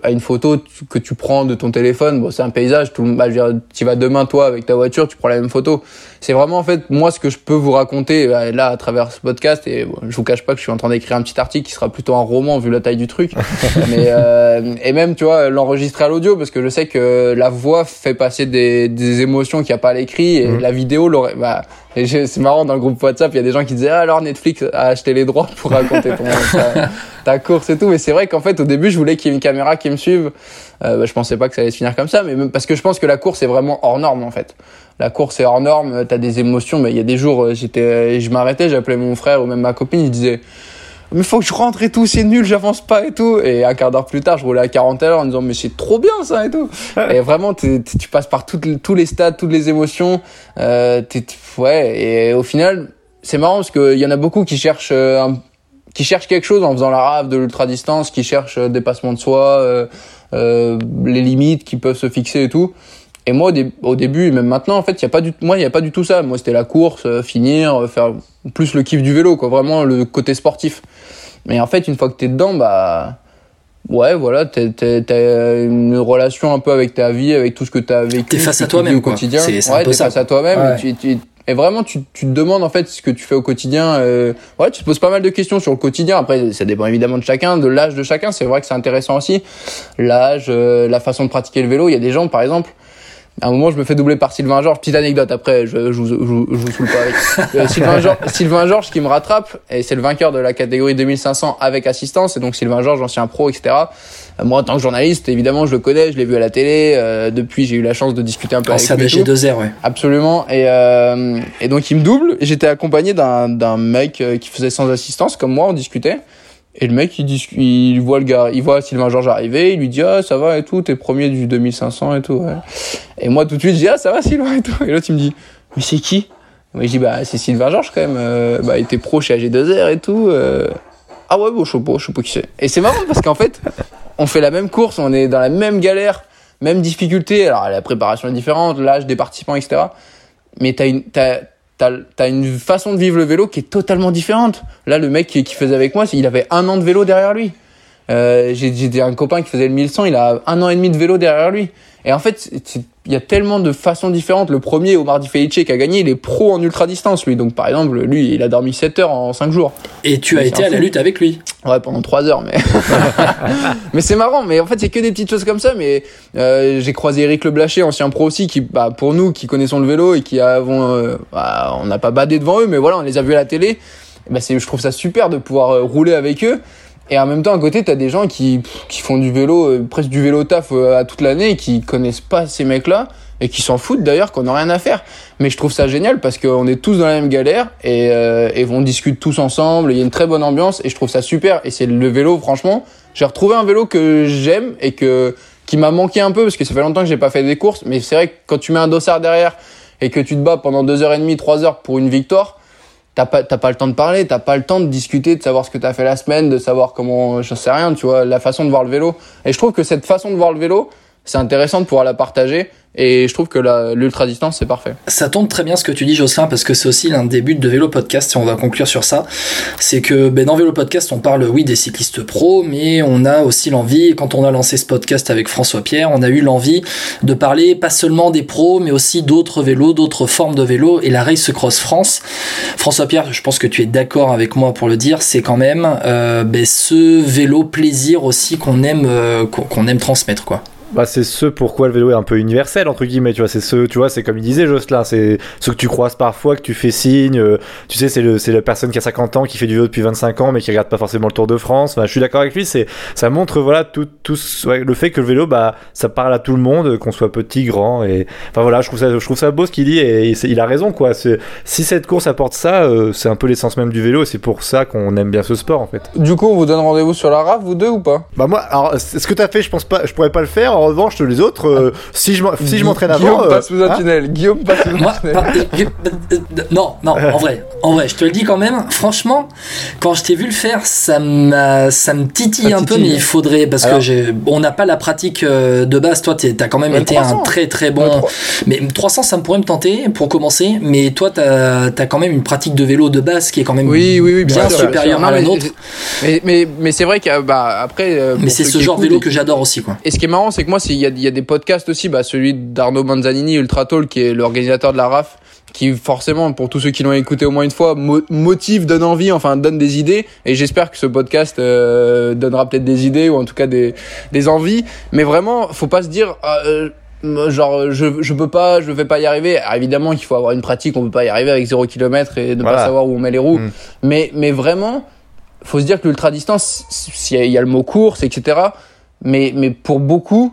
à une photo que tu prends de ton téléphone, bon, c'est un paysage, tout le bah, tu vas demain toi avec ta voiture, tu prends la même photo. C'est vraiment en fait moi ce que je peux vous raconter euh, là à travers ce podcast et bon, je vous cache pas que je suis en train d'écrire un petit article qui sera plutôt un roman vu la taille du truc. Mais euh, et même tu vois l'enregistrer à l'audio parce que je sais que la voix fait passer des, des émotions qu'il n'y a pas à l'écrit et la vidéo l'aurait bah et j'ai- c'est marrant dans le groupe WhatsApp il y a des gens qui disaient ah, alors Netflix a acheté les droits pour raconter ton, ta, ta course et tout. Mais c'est vrai qu'en fait au début je voulais qu'il y ait une caméra qui me suive. Euh, bah, je pensais pas que ça allait se finir comme ça mais même parce que je pense que la course est vraiment hors norme en fait. La course est hors norme t'as des émotions mais il y a des jours euh, j'étais je m'arrêtais j'appelais mon frère ou même ma copine il disait mais faut que je rentre et tout, c'est nul, j'avance pas et tout. Et un quart d'heure plus tard, je roulais à 40 à l'heure en disant, mais c'est trop bien ça et tout. et vraiment, t'es- t'es- tu passes par toutes tous les stades, toutes les émotions. Euh, t'es- ouais, et au final, c'est marrant parce qu'il y en a beaucoup qui cherchent, euh, un- qui cherchent quelque chose en faisant la rave de l'ultra distance, qui cherchent euh, dépassement de soi, euh, euh, les limites qui peuvent se fixer et tout. Et moi, au, dé- au début, et même maintenant, en fait, il y a pas du, moi, il y a pas du tout ça. Moi, c'était la course, euh, finir, faire plus le kiff du vélo, quoi. Vraiment le côté sportif. Mais en fait, une fois que t'es dedans, bah, ouais, voilà, t'as, une relation un peu avec ta vie, avec tout ce que t'as vécu. T'es face ce à toi-même, au quotidien. C'est- c'est un ouais, peu t'es ça. face à toi-même. Ouais. Et, tu- tu- et vraiment, tu, tu te demandes en fait ce que tu fais au quotidien. euh, ouais, tu te poses pas mal de questions sur le quotidien. Après, ça dépend évidemment de chacun, de l'âge de chacun. C'est vrai que c'est intéressant aussi. L'âge, euh, la façon de pratiquer le vélo. Il y a des gens, par exemple, à un moment, je me fais doubler par Sylvain Georges. Petite anecdote, après, je, je, vous- je, vous- je vous saoule pas avec. Euh, Sylvain, Georges, Sylvain Georges qui me rattrape, et c'est le vainqueur de la catégorie 2500 avec assistance, et donc Sylvain Georges, ancien pro, etc. Euh, Moi, en tant que journaliste, évidemment, je le connais, je l'ai vu à la télé. euh, depuis, j'ai eu la chance de discuter un peu avec Ancien lui. tout. DG2R, ouais. Absolument. Et, euh, et donc il me double. J'étais accompagné d'un mec qui faisait sans assistance, comme moi, on discutait. Et le mec, il, discu- il voit le gars, il voit Sylvain Georges arriver, il lui dit ah ça va et tout, t'es premier du 2500 et tout. Et moi tout de suite, je dis ah ça va Sylvain et tout. Et l'autre il me dit mais c'est qui? Moi je dis bah c'est Sylvain Georges quand même. Euh, bah il était pro chez AG2R et tout. euh. Ah ouais bon je sais pas, je sais pas qui c'est. Et c'est marrant parce qu'en fait on fait la même course, on est dans la même galère, même difficulté. Alors la préparation est différente, l'âge des participants, etc. Mais t'as une, t'as, t'as, une façon de vivre le vélo qui est totalement différente. Là, le mec qui, qui faisait avec moi, il avait un an de vélo derrière lui. Euh, j'ai, un copain qui faisait le 1100, il a un an et demi de vélo derrière lui. Et en fait, il y a tellement de façons différentes. Le premier, Omar Di Felice, qui a gagné, il est pro en ultra distance, lui. Donc, par exemple, lui, il a dormi 7 heures en 5 jours. Et tu as été à la lutte avec lui. Ouais, pendant trois heures, mais mais c'est marrant. Mais en fait, c'est que des petites choses comme ça. Mais euh, j'ai croisé Eric Leblaché, ancien pro aussi, qui, bah, pour nous, qui connaissons le vélo et qui avons, euh, bah, on n'a pas badé devant eux, mais voilà, on les a vus à la télé. Bah, c'est, je trouve ça super de pouvoir euh, rouler avec eux. Et en même temps, à côté, t'as des gens qui, pff, qui font du vélo, euh, presque du vélo taf à toute l'année, qui connaissent pas ces mecs-là et qui s'en foutent d'ailleurs, qu'on n'a rien à faire. Mais je trouve ça génial parce qu'on est tous dans la même galère et, euh, et on discute tous ensemble. Il y a une très bonne ambiance et je trouve ça super. Et c'est le vélo, franchement, j'ai retrouvé un vélo que j'aime et que qui m'a manqué un peu parce que ça fait longtemps que j'ai pas fait des courses. Mais c'est vrai que quand tu mets un dossard derrière et que tu te bats pendant deux heures et demie, trois heures pour une victoire, t'as pas t'as pas le temps de parler, t'as pas le temps de discuter, de savoir ce que t'as fait la semaine, de savoir comment, je sais rien, tu vois, la façon de voir le vélo. Et je trouve que cette façon de voir le vélo, c'est intéressant de pouvoir la partager. Et je trouve que l'ultra distance, c'est parfait. Ça tombe très bien ce que tu dis, Jocelyn, parce que c'est aussi l'un des buts de Vélo Podcast, et on va conclure sur ça. C'est que ben, dans Vélo Podcast, on parle, oui, des cyclistes pros, mais on a aussi l'envie, quand on a lancé ce podcast avec François Pierre, on a eu l'envie de parler pas seulement des pros, mais aussi d'autres vélos, d'autres formes de vélos, et la Race Cross France. François Pierre, je pense que tu es d'accord avec moi pour le dire, c'est quand même euh, ben, ce vélo plaisir aussi qu'on aime, euh, qu'on aime transmettre, quoi. Bah, c'est ce pourquoi le vélo est un peu universel entre guillemets tu vois c'est ce tu vois c'est comme il disait Jocelyn c'est ceux que tu croises parfois que tu fais signe euh, tu sais c'est le c'est la personne qui a 50 ans qui fait du vélo depuis 25 ans mais qui regarde pas forcément le Tour de France. Enfin, je suis d'accord avec lui c'est ça montre voilà tout, tout ce- ouais, le fait que le vélo bah ça parle à tout le monde qu'on soit petit grand et enfin voilà je trouve ça je trouve ça beau ce qu'il dit et il a raison quoi. C'est si cette course apporte ça euh, c'est un peu l'essence même du vélo et c'est pour ça qu'on aime bien ce sport en fait. Du coup, on vous donne rendez-vous sur la RAF, vous deux ou pas? Bah moi, alors ce que t'as fait, je pense pas, je pourrais pas le faire. En revanche, les autres, euh, si je si je m'entraîne avant, Guillaume euh, passe sous un hein tunnel. Guillaume passe sous un Moi, tunnel. euh, euh, euh, non, non, en vrai, en vrai, je te le dis quand même. Franchement, quand je t'ai vu le faire, ça m'a, ça me titille Ça un peu, mais il faudrait parce Alors- que j'ai, on n'a pas la pratique euh, de base. Toi, t'as quand même été 300. un très très bon. Mais 300, ça me pourrait me tenter pour commencer. Mais toi, t'as, as quand même une pratique de vélo de base qui est quand même Oui, oui, oui, bien sûr, supérieure à la nôtre. Mais, mais, mais c'est vrai que bah, après. euh, Mais c'est ce genre de vélo que j'adore aussi, quoi. Et ce qui est marrant, c'est que moi, il y a, il y a des podcasts aussi, bah, celui d'Arnaud Manzanini, Ultra Tall, qui est l'organisateur de la RAF, qui forcément, pour tous ceux qui l'ont écouté au moins une fois, mo- motive, donne envie, enfin donne des idées. Et j'espère que ce podcast euh, donnera peut-être des idées ou en tout cas des, des envies. Mais vraiment, faut pas se dire. ah, euh, Genre je je peux pas je vais pas y arriver Alors, évidemment qu'il faut avoir une pratique on peut pas y arriver avec 0 km et ne Voilà. pas savoir où on met les roues Mm. mais mais vraiment faut se dire que l'ultra distance s'il y, y a le mot course etc mais mais pour beaucoup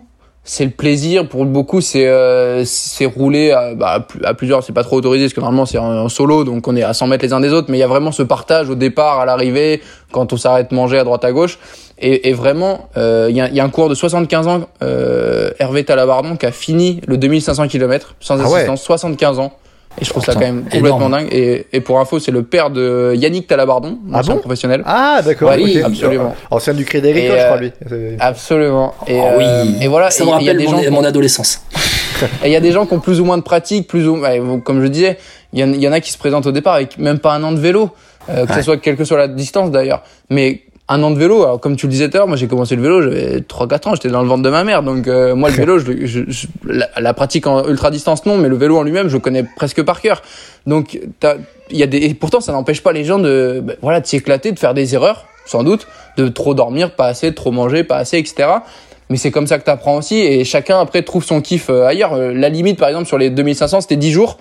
c'est le plaisir pour beaucoup c'est euh, c'est rouler à, bah, à plus- à plusieurs c'est pas trop autorisé parce que normalement c'est en, en solo donc on est à 100 mètres les uns des autres mais il y a vraiment ce partage au départ à l'arrivée quand on s'arrête manger à droite à gauche et, et vraiment euh, il y, a, y a un cours de 75 ans euh, Hervé Talabardon qui a fini le 2500 km sans Ah ouais. assistance 75 ans et je trouve ça Putain, quand même complètement énorme. dingue et, et pour info c'est le père de Yannick Talabardon Ah ancien bon? professionnel Ah d'accord. Ouais, ok. absolument. Ancien du Crédit Agricole, je crois euh, lui. Absolument. Et, Oh oui. euh, et voilà. Ça et me il y a rappelle des mon, gens mon adolescence. et il y a des gens qui ont plus ou moins de pratique, plus ou comme je disais, il y, en, il y en a qui se présentent au départ avec même pas un an de vélo, euh, que Ouais. ce soit quelle que soit la distance d'ailleurs. Mais un an de vélo, alors comme tu le disais tout à l'heure, moi j'ai commencé le vélo, j'avais 3-4 ans, j'étais dans le ventre de ma mère. Donc euh, moi le vélo, je, je- je- la, la pratique en ultra distance non, mais le vélo en lui-même, je le connais presque par cœur. Donc il y a des, et pourtant ça n'empêche pas les gens de, ben, voilà, de s'éclater, de faire des erreurs, sans doute, de trop dormir, pas assez, de trop manger, pas assez, etc. Mais c'est comme ça que tu apprends aussi et chacun après trouve son kiff euh, ailleurs. Euh, La limite par exemple sur les 2500 c'était 10 jours.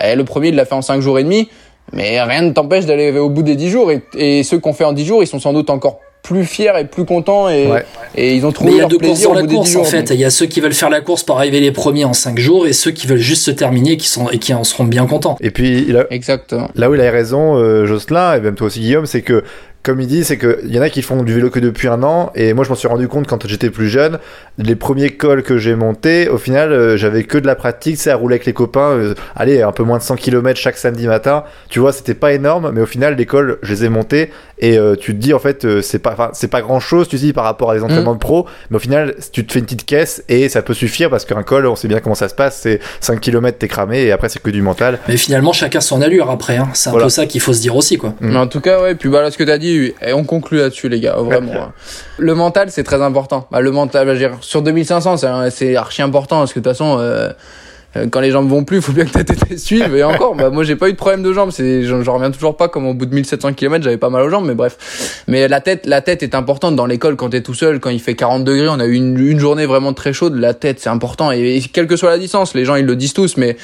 Et le premier il l'a fait en 5 jours et demi. Mais rien ne t'empêche d'aller au bout des 10 jours et, et ceux qu'on fait en 10 jours ils sont sans doute encore plus fiers et plus contents et, Ouais. et ils ont Mais trouvé il y a leur deux courses plaisir dans au la bout des 10 course jours. en fait. donc. Il y a ceux qui veulent faire la course pour arriver les premiers en 5 jours et ceux qui veulent juste se terminer qui sont, et qui en seront bien contents. Et puis il a- Exactement. là où il a raison, euh, Jocelyn, et même toi aussi Guillaume, c'est que comme il dit, c'est qu'il y en a qui font du vélo que depuis un an, et moi je m'en suis rendu compte quand j'étais plus jeune, les premiers cols que j'ai montés, au final, euh, j'avais que de la pratique, c'est à rouler avec les copains, euh, allez, un peu moins de 100 km chaque samedi matin, tu vois, c'était pas énorme, mais au final, les cols, je les ai montés, et euh, tu te dis, en fait, euh, c'est pas, enfin, c'est pas grand chose, tu te dis, par rapport à des entraînements de pro, mais au final, tu te fais une petite caisse, et ça peut suffire, parce qu'un col, on sait bien comment ça se passe, c'est 5 km, t'es cramé, et après, c'est que du mental. Mais finalement, chacun son allure après. hein. C'est un Voilà. peu ça qu'il faut se dire aussi, quoi. Mm. Mais en tout cas, ouais, puis bah là, ce que t'as dit, et on conclut là-dessus, les gars, vraiment. hein. Le mental, c'est très important. Bah, le mental, bah, je veux dire, sur 2500, c'est, archi important, parce que de toute façon, Euh, Quand les jambes vont plus, il faut bien que ta tête suive. Et encore, bah, moi, j'ai pas eu de problème de jambes. C'est, j'en reviens toujours pas comme au bout de 1700 km, j'avais pas mal aux jambes, mais bref. Mais la tête, la tête est importante dans l'école quand t'es tout seul, quand il fait 40 degrés. On a eu une, journée vraiment très chaude. La tête, c'est important. Et, et quelle que soit la distance, les gens, ils le disent tous, mais,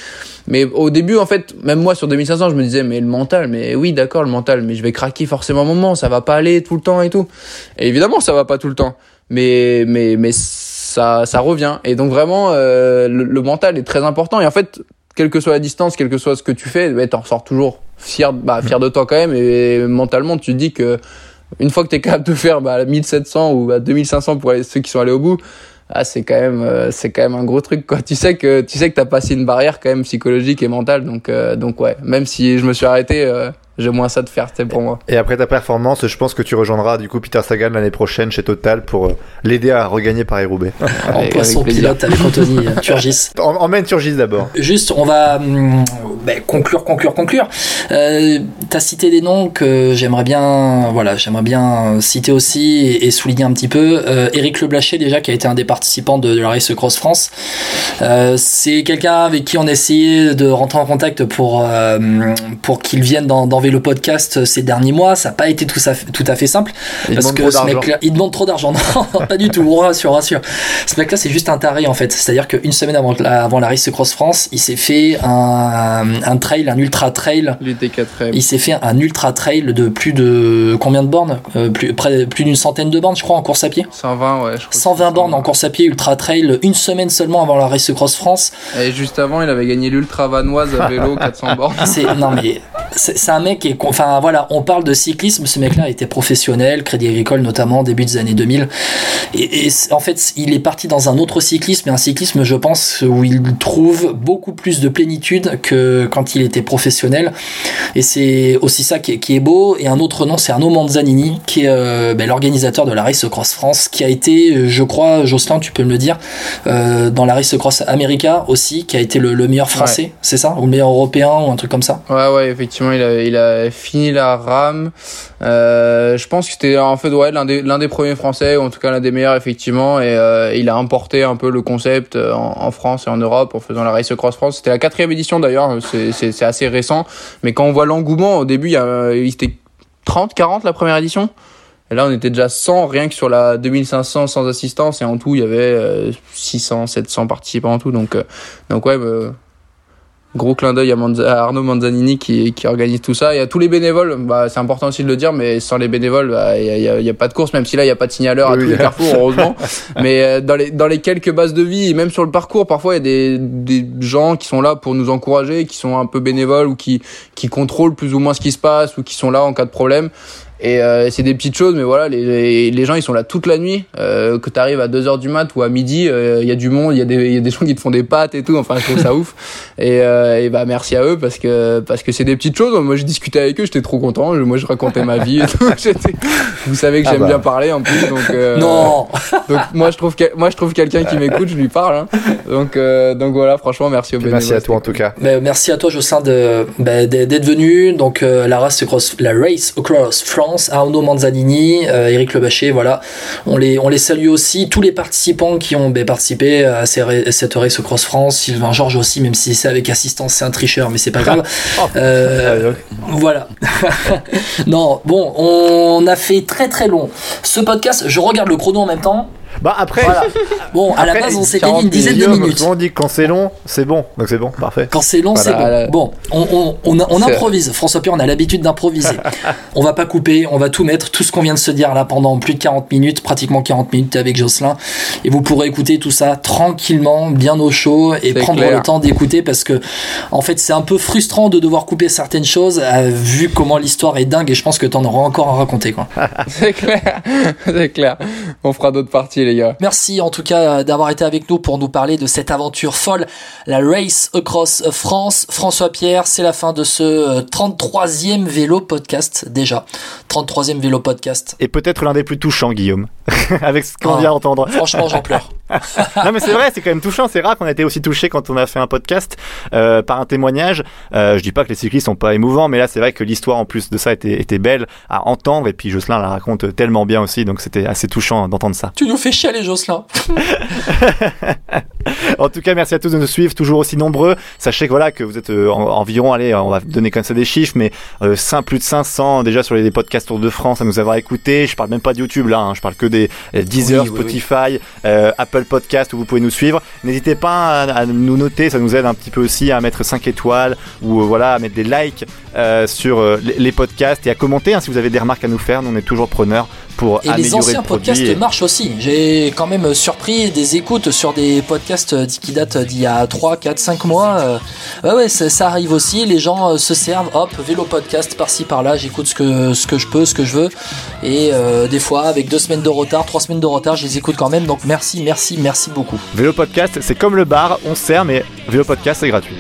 mais au début, en fait, même moi, sur 2500, je me disais, mais le mental, mais oui, d'accord, le mental, mais je vais craquer forcément un moment, ça va pas aller tout le temps et tout. Et évidemment, ça va pas tout le temps. Mais, mais, mais ça, ça revient. Et donc vraiment, euh, le, le mental est très important. Et en fait, quelle que soit la distance, quel que soit ce que tu fais, bah, t'en ressors toujours fier, bah, fier de toi quand même. Et mentalement, tu te dis que une fois que t'es capable de faire bah, 1700 ou à 2500 pour aller- ceux qui sont allés au bout, ah, c'est quand même, euh, c'est quand même un gros truc, quoi. Tu sais que, tu sais que t'as passé une barrière quand même psychologique et mentale. Donc, euh, donc ouais. Même si je me suis arrêté, euh, j'ai moins ça de faire, c'était pour moi. Et après ta performance, je pense que tu rejoindras du coup Peter Sagan l'année prochaine chez Total pour euh, l'aider à regagner Paris-Roubaix. En poisson pilote avec Anthony euh, Turgis. En- Emmène Turgis d'abord. Juste, on va hum, ben, conclure, conclure, conclure. Euh, T'as cité des noms que j'aimerais bien, voilà, j'aimerais bien citer aussi et, et souligner un petit peu. Euh, Eric Le Blaché déjà, qui a été un des participants de, de la Race Cross France. Euh, c'est quelqu'un avec qui on a essayé de rentrer en contact pour euh, pour qu'il vienne dans, dans Vélo Podcast ces derniers mois. Ça n'a pas été tout, à fait- tout à fait simple Il parce que ce mec-là, il demande trop d'argent. Non, pas du tout. On rassure, rassure. Ce mec-là, c'est juste un taré en fait. C'est-à-dire qu'une semaine avant la, avant la Race Cross France, il s'est fait un, un trail, un ultra trail. Il s'est fait un ultra trail de plus de combien de bornes? Euh, Plus, près, plus d'une centaine de bornes, je crois, en course à pied. 120, ouais. Je crois que 120 c'est bornes en course à pied ultra trail une semaine seulement avant la Race Cross France. Et juste avant, il avait gagné l'Ultra Vanoise à vélo 400 bornes. Non mais c'est un mec qui est enfin voilà, on parle de cyclisme, ce mec-là était professionnel, Crédit Agricole notamment début des années 2000 et, en fait, il est parti dans un autre cyclisme, et un cyclisme je pense où il trouve beaucoup plus de plénitude que quand il était professionnel. Et c'est aussi ça qui est, qui est beau. Et un autre nom c'est Arnaud Manzanini qui est euh, ben, l'organisateur de la Race Cross France qui a été je crois Jocelyn tu peux me le dire euh, dans la Race Cross America aussi qui a été le, le meilleur français Ouais. c'est ça? Ou le meilleur européen ou un truc comme ça? Ouais, ouais, effectivement, il a, il a fini la rame. Euh, je pense que c'était en fait ouais, l'un des, l'un des premiers français, ou en tout cas l'un des meilleurs, effectivement. Et euh, il a importé un peu le concept euh, en, France et en Europe en faisant la Race Cross France. C'était la quatrième édition d'ailleurs, c'est, assez récent. Mais quand on voit l'engouement, au début, il, était 30, 40 la première édition. Et là, on était déjà 100, rien que sur la 2500 sans assistance. Et en tout, il y avait euh, 600, 700 participants en tout. Donc, euh, donc ouais, euh, Gros clin d'œil à, Manza- à Arnaud Manzanini qui, qui organise tout ça. Et à tous les bénévoles, bah, c'est important aussi de le dire, mais sans les bénévoles, bah, il n'y a, y a pas de course, même si là, il n'y a pas de signaleur à Oui, tous les carrefours, heureusement. mais euh, dans, les, dans les quelques bases de vie, et même sur le parcours, parfois, il y a des, des gens qui sont là pour nous encourager, qui sont un peu bénévoles ou qui, qui contrôlent plus ou moins ce qui se passe ou qui sont là en cas de problème. Et euh, c'est des petites choses, mais voilà, les, les, gens ils sont là toute la nuit. Euh, que t'arrives à 2h du mat ou à midi, euh, il y a du monde, il y, a des- il y a des gens qui te font des pâtes et tout. Enfin, je trouve ça ouf. Et, euh, et bah merci à eux parce que parce que c'est des petites choses. Moi, j'ai discuté avec eux, j'étais trop content. Je- Moi, je racontais ma vie. Et tout. Vous savez que Ah j'aime bah. bien parler en plus, donc euh, non donc moi je trouve que- moi je trouve quelqu'un qui m'écoute, je lui parle. hein. Donc euh, donc voilà, franchement, merci aux bénévoles. Merci à toi en tout cas. Ben, merci à toi Jocelyn de ben, d'être d'être venu donc euh, la race cross la race across France Arnaud Manzanini euh, Eric Lebachet voilà. On les on les salue aussi. Tous les participants qui ont ben, participé à, ces cette race cross France Sylvain Georges aussi même si c'est avec assistance c'est un tricheur mais c'est pas grave. Euh, voilà. Non bon on a fait très très long. Ce podcast je regarde le chrono en même temps Bah après, voilà bon à la base on s'était dit 40 une dizaine de minutes On dit que quand c'est long, c'est bon. Donc c'est bon, parfait. Quand c'est long, Voilà. c'est bon. Bon, on, on, on, on C'est- improvise. François Pierre, on a l'habitude d'improviser. on va pas couper, on va tout mettre, tout ce qu'on vient de se dire là pendant plus de 40 minutes, pratiquement 40 minutes avec Jocelyn. Et vous pourrez écouter tout ça tranquillement, bien au chaud et prendre clair. le temps d'écouter parce que, en fait, c'est un peu frustrant de devoir couper certaines choses euh, vu comment l'histoire est dingue et je pense que t'en auras encore à raconter, quoi. C'est clair, c'est clair. On fera d'autres parties, les gars. Merci en tout cas d'avoir été avec nous pour nous parler de cette aventure folle, la Race Across France. François Pierre, c'est la fin de ce euh, 33e vélo podcast déjà. 33e vélo podcast. Et peut-être l'un des plus touchants, Guillaume, avec ce qu'on Ah. vient d'entendre. Franchement, j'en pleure. Non mais c'est vrai, c'est quand même touchant. C'est rare qu'on a été aussi touché quand on a fait un podcast euh, par un témoignage. Euh, je dis pas que les cyclistes sont pas émouvants, mais là c'est vrai que l'histoire en plus de ça était, était belle à entendre. Et puis Jocelyn la raconte tellement bien aussi, donc c'était assez touchant d'entendre ça. Tu nous fais chialer, Jocelyn. En tout cas, merci à tous de nous suivre, toujours aussi nombreux. Sachez que voilà que vous êtes euh, en- environ, allez, on va donner comme ça des chiffres, mais euh, cin- plus de 500 déjà sur les podcasts Tour de France à nous avoir écoutés. Je parle même pas de YouTube là, hein, je parle que des euh, Deezer, Oui, oui, Spotify, euh, Podcast où vous pouvez nous suivre. N'hésitez pas à, à nous noter, ça nous aide un petit peu aussi à mettre 5 étoiles ou euh, voilà à mettre des likes euh, sur euh, les, les podcasts et à commenter hein, si vous avez des remarques à nous faire. Nous on est toujours preneurs pour Et les améliorer anciens le produit. podcasts et- marchent aussi. J'ai quand même surpris des écoutes sur des podcasts euh, qui datent d'il y a 3, 4, 5 mois. Euh, Ouais, ouais, ça, ça arrive aussi. Les gens se servent, hop, vélo podcast par-ci par-là. J'écoute ce que, ce que je peux, ce que je veux. Et euh, des fois, avec deux semaines de retard, trois semaines de retard, je les écoute quand même. Donc merci, merci, merci beaucoup. Vélo Podcast, c'est comme le bar, on sert, mais Vélo Podcast, c'est gratuit.